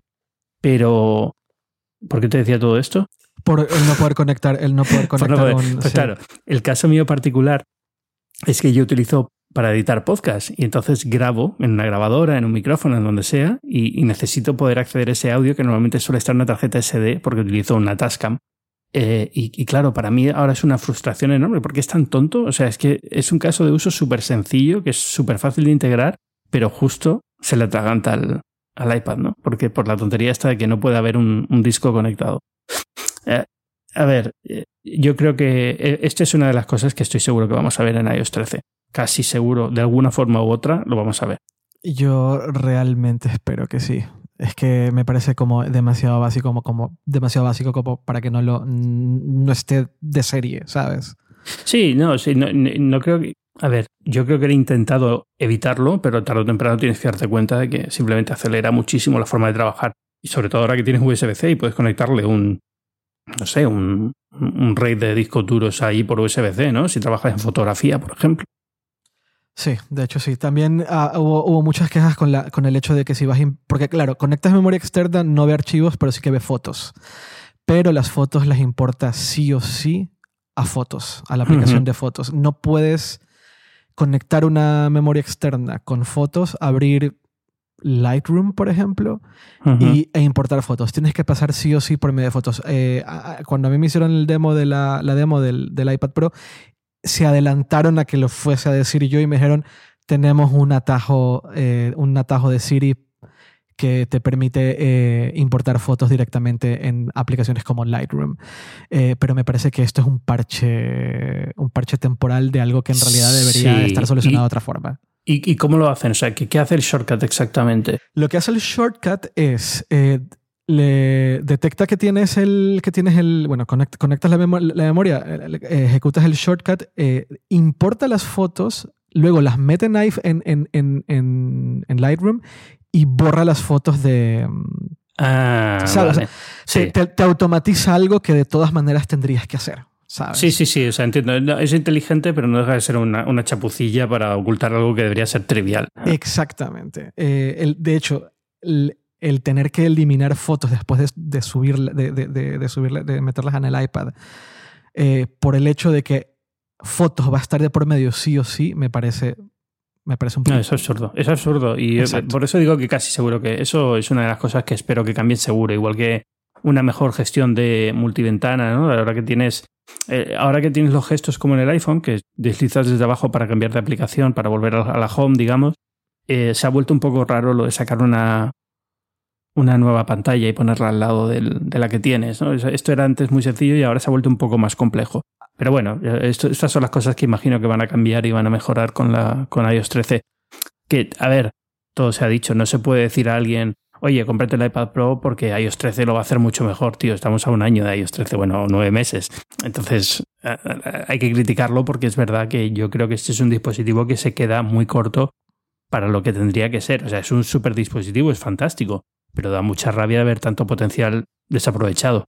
Speaker 2: Pero, ¿por qué te decía todo esto?
Speaker 1: Por el no poder conectar, el no poder conectar
Speaker 2: pues claro, el caso mío particular es que yo utilizo para editar podcast y entonces grabo en una grabadora, en un micrófono, en donde sea y, necesito poder acceder a ese audio que normalmente suele estar en una tarjeta SD porque utilizo una Tascam. Eh, y, claro, para mí ahora es una frustración enorme porque es tan tonto. O sea, es que es un caso de uso súper sencillo, que es súper fácil de integrar, pero justo se le atraganta al, al, iPad, ¿no? Porque por la tontería esta de que no puede haber un, disco conectado. Eh, a ver, eh, yo creo que eh, esta es una de las cosas que estoy seguro que vamos a ver en iOS 13. Casi seguro, de alguna forma u otra, lo vamos a ver.
Speaker 1: Yo realmente espero que sí. Es que me parece como demasiado básico, como, como demasiado básico como para que no lo no esté de serie, ¿sabes?
Speaker 2: Sí, no, sí, no, no creo que. A ver, yo creo que he intentado evitarlo, pero tarde o temprano tienes que darte cuenta de que simplemente acelera muchísimo la forma de trabajar. Y sobre todo ahora que tienes USB-C y puedes conectarle un, no sé, un, un RAID de discos duros ahí por USB-C, ¿no? Si trabajas en fotografía, por ejemplo.
Speaker 1: Sí, de hecho sí. También ah, hubo, hubo, muchas quejas con, la, con el hecho de que si vas... Porque claro, conectas memoria externa, no ve archivos, pero sí que ve fotos. Pero las fotos las importa sí o sí a fotos, a la aplicación de fotos. No puedes conectar una memoria externa con fotos, abrir Lightroom, por ejemplo, y, e importar fotos. Tienes que pasar sí o sí por medio de fotos. Eh, cuando a mí me hicieron el demo de la, la demo del, del, iPad Pro, se adelantaron a que lo fuese a decir yo y me dijeron, tenemos un atajo, eh, un atajo de Siri que te permite eh, importar fotos directamente en aplicaciones como Lightroom. pero me parece que esto es un parche, un parche temporal de algo que en realidad debería estar solucionado de otra forma.
Speaker 2: ¿Y, cómo lo hacen? O sea, ¿qué, hace el shortcut exactamente?
Speaker 1: Lo que hace el shortcut es eh, le detecta que tienes el que tienes el bueno conectas la, memoria ejecutas el shortcut eh, importa las fotos luego las mete en, en, en, Lightroom y borra las fotos de
Speaker 2: ah,
Speaker 1: te, automatiza algo que de todas maneras tendrías que hacer
Speaker 2: Sí, sí, sí, o sea, entiendo. Es inteligente, pero no deja de ser una, chapucilla para ocultar algo que debería ser trivial.
Speaker 1: Exactamente. Eh, el, de hecho, el, tener que eliminar fotos después de, de subir, de, de, de, meterlas en el iPad, eh, por el hecho de que fotos va a estar de por medio sí o sí, me parece me parece un poco...
Speaker 2: No, es absurdo, es absurdo. Y eh, por eso digo que casi seguro que eso es una de las cosas que espero que cambien seguro, igual que una mejor gestión de multiventana, ¿no? Ahora que tienes eh, ahora que tienes los gestos como en el iPhone, que deslizas desde abajo para cambiar de aplicación, para volver a la home, digamos, eh, se ha vuelto un poco raro lo de sacar una, una nueva pantalla y ponerla al lado de la que tienes. Esto era antes muy sencillo y ahora se ha vuelto un poco más complejo. Pero bueno, estas son las cosas que imagino que van a cambiar y van a mejorar con, la, con iOS 13. Que, a ver, todo se ha dicho, no se puede decir a alguien, oye, cómprate el iPad Pro porque iOS 13 lo va a hacer mucho mejor, tío. Estamos a un año de iOS 13, bueno, nueve meses. Entonces, hay que criticarlo porque es verdad que yo creo que este es un dispositivo que se queda muy corto para lo que tendría que ser. O sea, es un super dispositivo, es fantástico, pero da mucha rabia ver tanto potencial desaprovechado.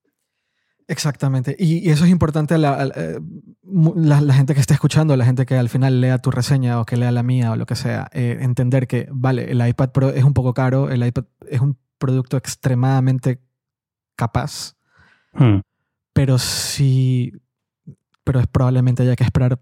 Speaker 1: Exactamente. Y, eso es importante la, eh, la, gente que esté escuchando, la gente que al final lea tu reseña o que lea la mía o lo que sea, eh, entender que, vale, el iPad Pro es un poco caro, el iPad es un producto extremadamente capaz, hmm. pero sí, pero es probablemente haya que esperar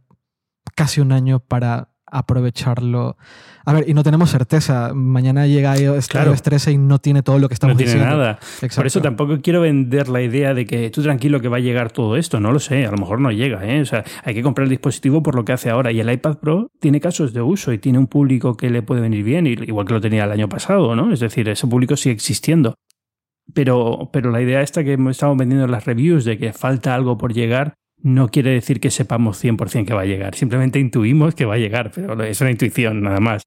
Speaker 1: casi un año para aprovecharlo. A ver, y no tenemos certeza. Mañana llega iOS, claro. 13 y no tiene todo lo que estamos diciendo.
Speaker 2: No tiene nada. Por eso tampoco quiero vender la idea de que tú tranquilo que va a llegar todo esto. No lo sé. A lo mejor no llega. ¿eh? O sea, hay que comprar el dispositivo por lo que hace ahora. Y el iPad Pro tiene casos de uso y tiene un público que le puede venir bien, igual que lo tenía el año pasado, ¿no? Es decir, ese público sigue existiendo. Pero, pero la idea esta que estamos vendiendo en las reviews de que falta algo por llegar, no quiere decir que sepamos 100% que va a llegar. Simplemente intuimos que va a llegar, pero es una intuición nada más.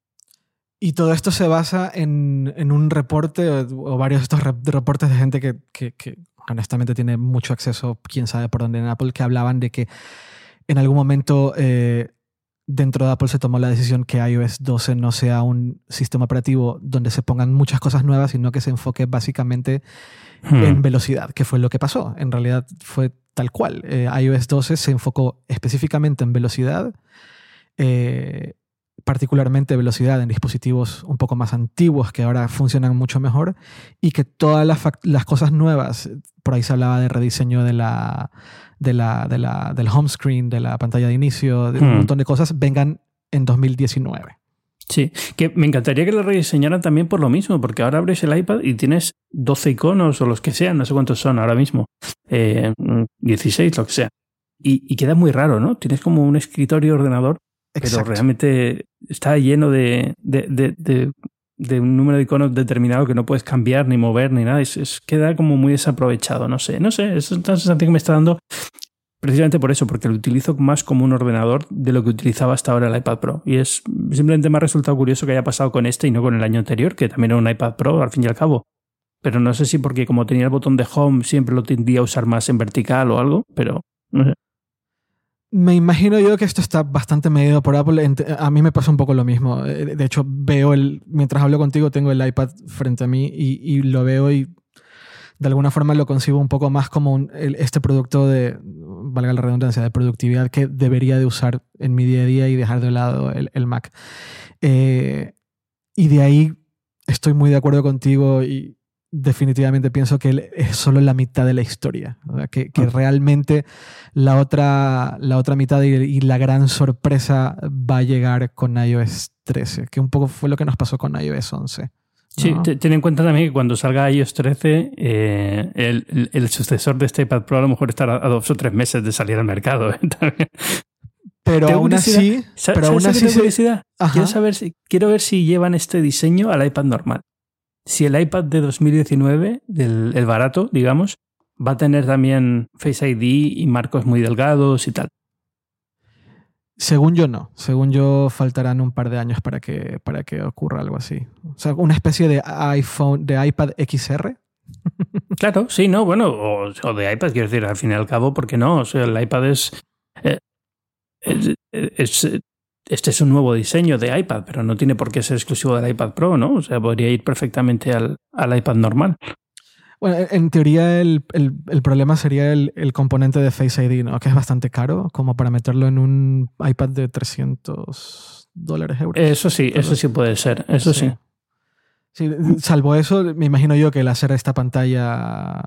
Speaker 1: Y todo esto se basa en, en un reporte o, varios de estos reportes de gente que, que, que, honestamente tiene mucho acceso, quién sabe por dónde en Apple, que hablaban de que en algún momento eh, dentro de Apple se tomó la decisión que iOS 12 no sea un sistema operativo donde se pongan muchas cosas nuevas, sino que se enfoque básicamente hmm. en velocidad, que fue lo que pasó. En realidad fue tal cual. Eh, iOS 12 se enfocó específicamente en velocidad, eh, particularmente velocidad en dispositivos un poco más antiguos que ahora funcionan mucho mejor y que todas las, las cosas nuevas, por ahí se hablaba de rediseño de la de la, de la, del home screen, de la pantalla de inicio, de un hmm. montón de cosas, vengan en 2019.
Speaker 2: Sí, que me encantaría que lo rediseñaran también por lo mismo, porque ahora abres el iPad y tienes 12 iconos o los que sean, no sé cuántos son ahora mismo, eh, 16, lo que sea. Y, queda muy raro, ¿no? Tienes como un escritorio ordenador, pero realmente está lleno de, de, de, un número de iconos determinado que no puedes cambiar ni mover ni nada. Es, queda como muy desaprovechado, no sé, no sé, es una sensación que me está dando Precisamente por eso, porque lo utilizo más como un ordenador de lo que utilizaba hasta ahora el iPad Pro. Y es simplemente me ha resultado curioso que haya pasado con este y no con el año anterior, que también era un iPad Pro al fin y al cabo. Pero no sé si porque como tenía el botón de home siempre lo tendía a usar más en vertical o algo, pero no sé.
Speaker 1: Me imagino yo que esto está bastante medido por Apple. A mí me pasa un poco lo mismo. Eh, de hecho, veo el. Mientras hablo contigo, tengo el iPad frente a mí y, lo veo y de alguna forma lo concibo un poco más como este producto de, valga la redundancia, de productividad que debería de usar en mi día a día y dejar de lado el, Mac. Eh, y de ahí estoy muy de acuerdo contigo y definitivamente pienso que es solo la mitad de la historia. que, que realmente la otra, la otra mitad y, y, la gran sorpresa va a llegar con iOS 13, que un poco fue lo que nos pasó con iOS 11.
Speaker 2: Sí, ten en cuenta también que cuando salga iOS 13, eh, el, el, sucesor de este iPad Pro a lo mejor estará a dos o tres meses de salir al mercado. ¿eh?
Speaker 1: Pero aún así, pero aún así
Speaker 2: curiosidad? Quiero, saber si, quiero ver si llevan este diseño al iPad normal. Si el iPad de 2019, del, el barato, digamos, va a tener también Face ID y marcos muy delgados y tal.
Speaker 1: Según yo no. Según yo faltarán un par de años para que, para que ocurra algo así. O sea, una especie de iPhone, de iPad XR.
Speaker 2: Claro, sí, no, bueno, o, de iPad, quiero decir, al fin y al cabo, ¿por qué no? O sea, el iPad es, eh, este es un nuevo diseño de iPad, pero no tiene por qué ser exclusivo del iPad Pro, ¿no? O sea, podría ir perfectamente al, al iPad normal.
Speaker 1: Bueno, en teoría el, el, problema sería el, el, componente de Face ID, ¿no? Que es bastante caro, como para meterlo en un iPad de 300 dólares euros.
Speaker 2: Eso sí, eso sí puede ser, eso sí.
Speaker 1: sí. Salvo eso, me imagino yo que el hacer esta pantalla,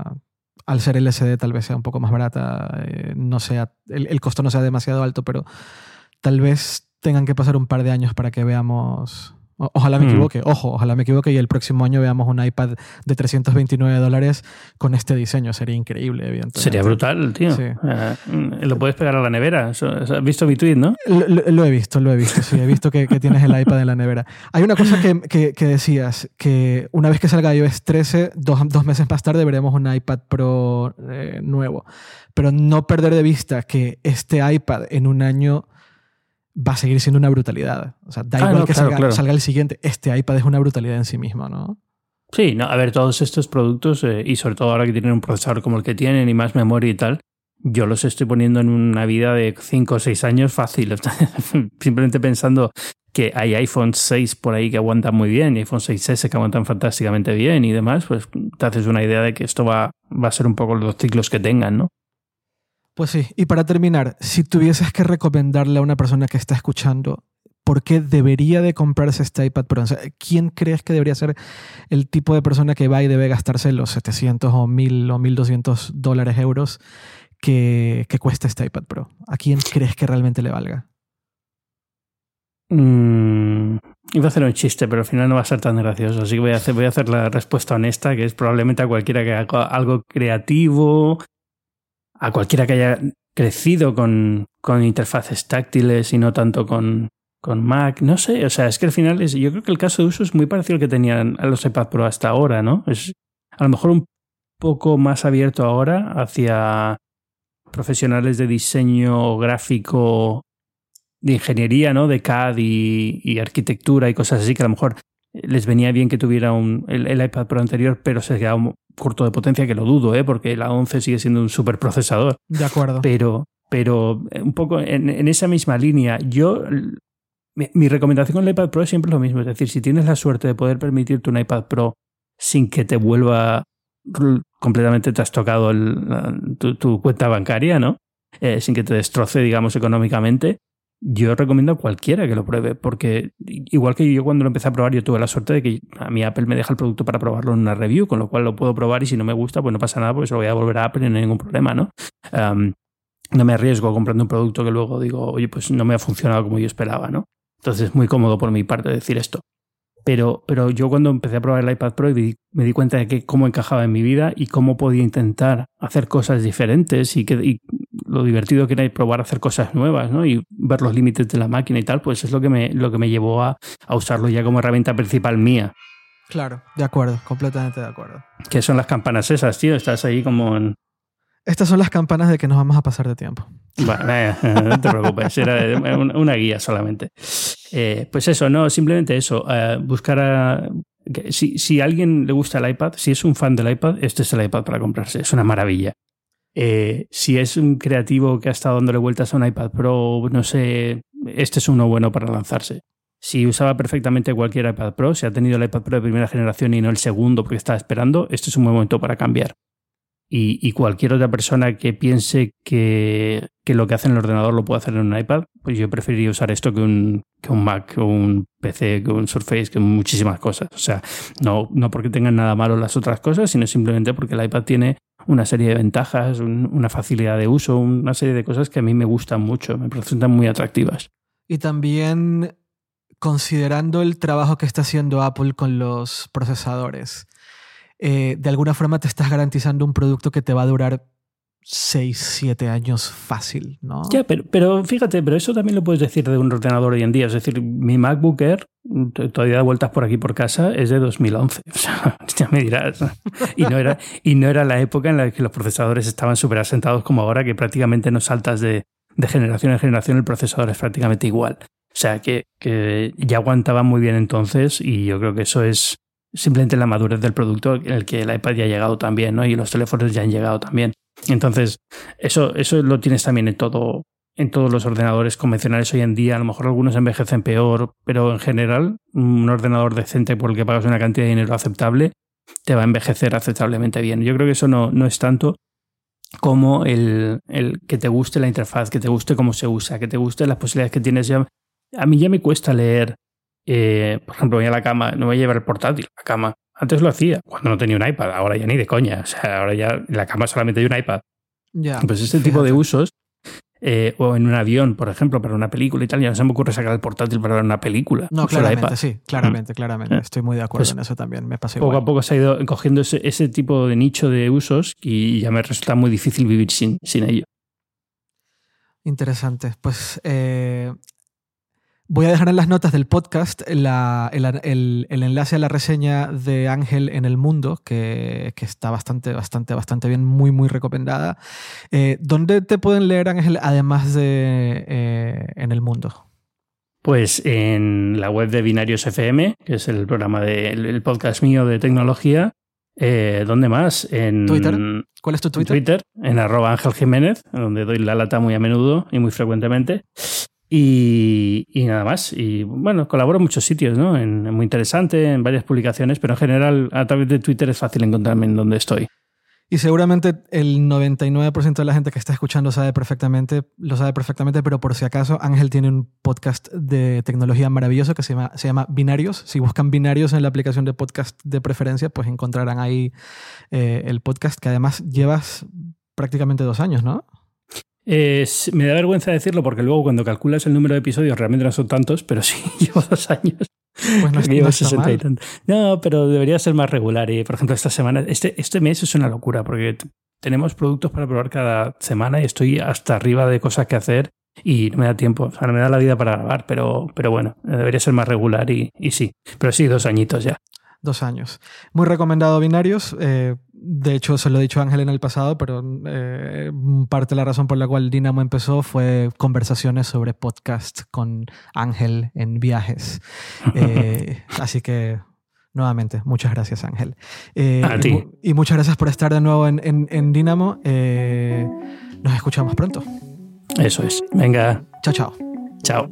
Speaker 1: al ser LCD, tal vez sea un poco más barata, eh, no sea, el, el costo no sea demasiado alto, pero tal vez tengan que pasar un par de años para que veamos ojalá me mm. equivoque, ojo, ojalá me equivoque y el próximo año veamos un iPad de 329 dólares con este diseño. Sería increíble, evidentemente.
Speaker 2: Sería brutal, tío. Eh, lo puedes pegar a la nevera. ¿Has visto mi tweet, no?
Speaker 1: Lo, he visto, lo he visto. Sí, he visto que, tienes el iPad en la nevera. Hay una cosa que, decías, que una vez que salga iOS 13, dos, meses más tarde veremos un iPad Pro eh, nuevo. Pero no perder de vista que este iPad en un año va a seguir siendo una brutalidad. O sea, da ah, igual que salga, el siguiente, este iPad es una brutalidad en sí mismo, ¿no?
Speaker 2: Sí, no, a ver, todos estos productos, eh, y sobre todo ahora que tienen un procesador como el que tienen y más memoria y tal, yo los estoy poniendo en una vida de 5 o 6 años fácil. Simplemente pensando que hay iPhone 6 por ahí que aguantan muy bien y iPhone 6S que aguantan fantásticamente bien y demás, pues te haces una idea de que esto va, va a ser un poco los ciclos que tengan, ¿no?
Speaker 1: Pues sí, y para terminar, si tuvieses que recomendarle a una persona que está escuchando por qué debería de comprarse este iPad Pro, ¿quién crees que debería ser el tipo de persona que va y debe gastarse los 700 o 1000 o 1200 dólares euros que, que cuesta este iPad Pro? ¿A quién crees que realmente le valga?
Speaker 2: Mm, iba a hacer un chiste, pero al final no va a ser tan gracioso. Así que voy a hacer, voy a hacer la respuesta honesta, que es probablemente a cualquiera que haga algo creativo, a cualquiera que haya crecido con, con interfaces táctiles y no tanto con, con Mac. No sé, o sea, es que al final es, yo creo que el caso de uso es muy parecido al que tenían a los iPad Pro hasta ahora, ¿no? Es a lo mejor un poco más abierto ahora hacia profesionales de diseño gráfico, de ingeniería, ¿no? De CAD y, arquitectura y cosas así, que a lo mejor les venía bien que tuviera un, el, iPad Pro anterior, pero se quedaba un corto de potencia, que lo dudo, ¿eh? Porque la 11 sigue siendo un superprocesador.
Speaker 1: De acuerdo.
Speaker 2: Pero, pero eh, un poco en, esa misma línea, yo mi, recomendación con el iPad Pro es siempre lo mismo. Es decir, si tienes la suerte de poder permitirte un iPad Pro sin que te vuelva completamente trastocado el, tu, tu, cuenta bancaria, ¿no? Eh, sin que te destroce, digamos, económicamente, yo recomiendo a cualquiera que lo pruebe, porque igual que yo cuando lo empecé a probar, yo tuve la suerte de que a mi Apple me deja el producto para probarlo en una review, con lo cual lo puedo probar y si no me gusta, pues no pasa nada, pues lo voy a volver a Apple y no hay ningún problema, ¿no? no me arriesgo comprando un producto que luego digo, oye, pues no me ha funcionado como yo esperaba, ¿no? Entonces es muy cómodo por mi parte decir esto. Pero, pero yo cuando empecé a probar el iPad Pro me di cuenta de que cómo encajaba en mi vida y cómo podía intentar hacer cosas diferentes y, que, lo divertido que era probar hacer cosas nuevas ¿no? y ver los límites de la máquina y tal, pues es lo que me, lo que me llevó a, a usarlo ya como herramienta principal mía.
Speaker 1: Claro, de acuerdo, completamente de acuerdo.
Speaker 2: ¿Qué son las campanas esas, tío? Estás ahí como en...
Speaker 1: Estas son las campanas de que nos vamos a pasar de tiempo.
Speaker 2: Bueno, no te preocupes, era una guía solamente. Eh, pues eso, no, simplemente eso, eh, buscar a... Si, si, a alguien le gusta el iPad, si es un fan del iPad, este es el iPad para comprarse, es una maravilla. Eh, si es un creativo que ha estado dándole vueltas a un iPad Pro, no sé, este es uno bueno para lanzarse. Si usaba perfectamente cualquier iPad Pro, si ha tenido el iPad Pro de primera generación y no el segundo porque estaba esperando, este es un buen momento para cambiar y, cualquier otra persona que piense que, lo que hace en el ordenador lo puede hacer en un iPad, pues yo preferiría usar esto que un, que un Mac, o un PC, que un Surface, que muchísimas cosas. O sea, no, no porque tengan nada malo las otras cosas, sino simplemente porque el iPad tiene una serie de ventajas, una facilidad de uso, una serie de cosas que a mí me gustan mucho, me presentan muy atractivas.
Speaker 1: Y también considerando el trabajo que está haciendo Apple con los procesadores eh, de alguna forma te estás garantizando un producto que te va a durar 6, 7 años fácil, ¿no?
Speaker 2: Ya, pero, pero fíjate, pero eso también lo puedes decir de un ordenador hoy en día. Es decir, mi MacBook Air, todavía da vueltas por aquí por casa, es de 2011. O sea, ya me dirás. Y no era, y no era la época en la que los procesadores estaban súper asentados como ahora, que prácticamente no saltas de, de generación en generación, el procesador es prácticamente igual. O sea, que, que ya aguantaba muy bien entonces y yo creo que eso es simplemente la madurez del producto en el que el iPad ya ha llegado también, ¿no? Y los teléfonos ya han llegado también. Entonces, eso, eso lo tienes también en todo, en todos los ordenadores convencionales hoy en día. A lo mejor algunos envejecen peor, pero en general, un ordenador decente por el que pagas una cantidad de dinero aceptable te va a envejecer aceptablemente bien. Yo creo que eso no, no es tanto como el, el, que te guste la interfaz, que te guste cómo se usa, que te guste las posibilidades que tienes. A mí ya me cuesta leer eh, por ejemplo, voy a la cama, no voy a llevar el portátil a la cama. Antes lo hacía, cuando no tenía un iPad, ahora ya ni de coña. O sea, ahora ya en la cama solamente hay un iPad.
Speaker 1: Ya.
Speaker 2: Pues este tipo de usos, eh, o en un avión, por ejemplo, para una película y tal, ya no se me ocurre sacar el portátil para ver una película.
Speaker 1: No, claramente, sí, claramente, mm. claramente. Estoy muy de acuerdo pues en eso también. Me pasa
Speaker 2: Poco a poco se ha ido cogiendo ese, ese, tipo de nicho de usos y ya me resulta muy difícil vivir sin, sin ello.
Speaker 1: Interesante. Pues eh, Voy a dejar en las notas del podcast el, enlace a la reseña de Ángel en el mundo, que, está bastante, bastante, bastante bien, muy, muy recomendada. Eh, ¿Dónde te pueden leer, Ángel, además de eh, en el mundo?
Speaker 2: Pues en la web de Binarios FM, que es el programa del podcast mío de tecnología. Eh, ¿Dónde más? En
Speaker 1: Twitter. ¿Cuál es tu Twitter?
Speaker 2: En Twitter, en arroba Ángel Jiménez, donde doy la lata muy a menudo y muy frecuentemente. Y, nada más. Y bueno, colaboro en muchos sitios, ¿no? En, muy interesante, en varias publicaciones, pero en general a través de Twitter es fácil encontrarme en donde estoy.
Speaker 1: Y seguramente el 99% de la gente que está escuchando sabe perfectamente, lo sabe perfectamente, pero por si acaso, Ángel tiene un podcast de tecnología maravilloso que se llama, se llama Binarios. Si buscan Binarios en la aplicación de podcast de preferencia, pues encontrarán ahí eh, el podcast que además llevas prácticamente dos años, ¿no?
Speaker 2: Me da vergüenza decirlo porque luego cuando calculas el número de episodios realmente no son tantos, pero sí, llevo dos años.
Speaker 1: Pues no, llevo 60 y tantos.
Speaker 2: No, pero debería ser más regular. Y por ejemplo, esta semana, este, este mes es una locura porque tenemos productos para probar cada semana y estoy hasta arriba de cosas que hacer y no me da tiempo, o sea, no me da la vida para grabar, pero, pero bueno, debería ser más regular y, y sí, pero sí, dos añitos ya.
Speaker 1: Dos años. Muy recomendado Binarios. Eh, de hecho, se lo he dicho a Ángel en el pasado, pero eh, parte de la razón por la cual Dinamo empezó fue conversaciones sobre podcast con Ángel en viajes. Eh, así que Nuevamente, muchas gracias Ángel. Y, muchas gracias por estar de nuevo en, en, en Dinamo. nos escuchamos pronto.
Speaker 2: Eso es. Venga.
Speaker 1: Chao, chao.
Speaker 2: Chao.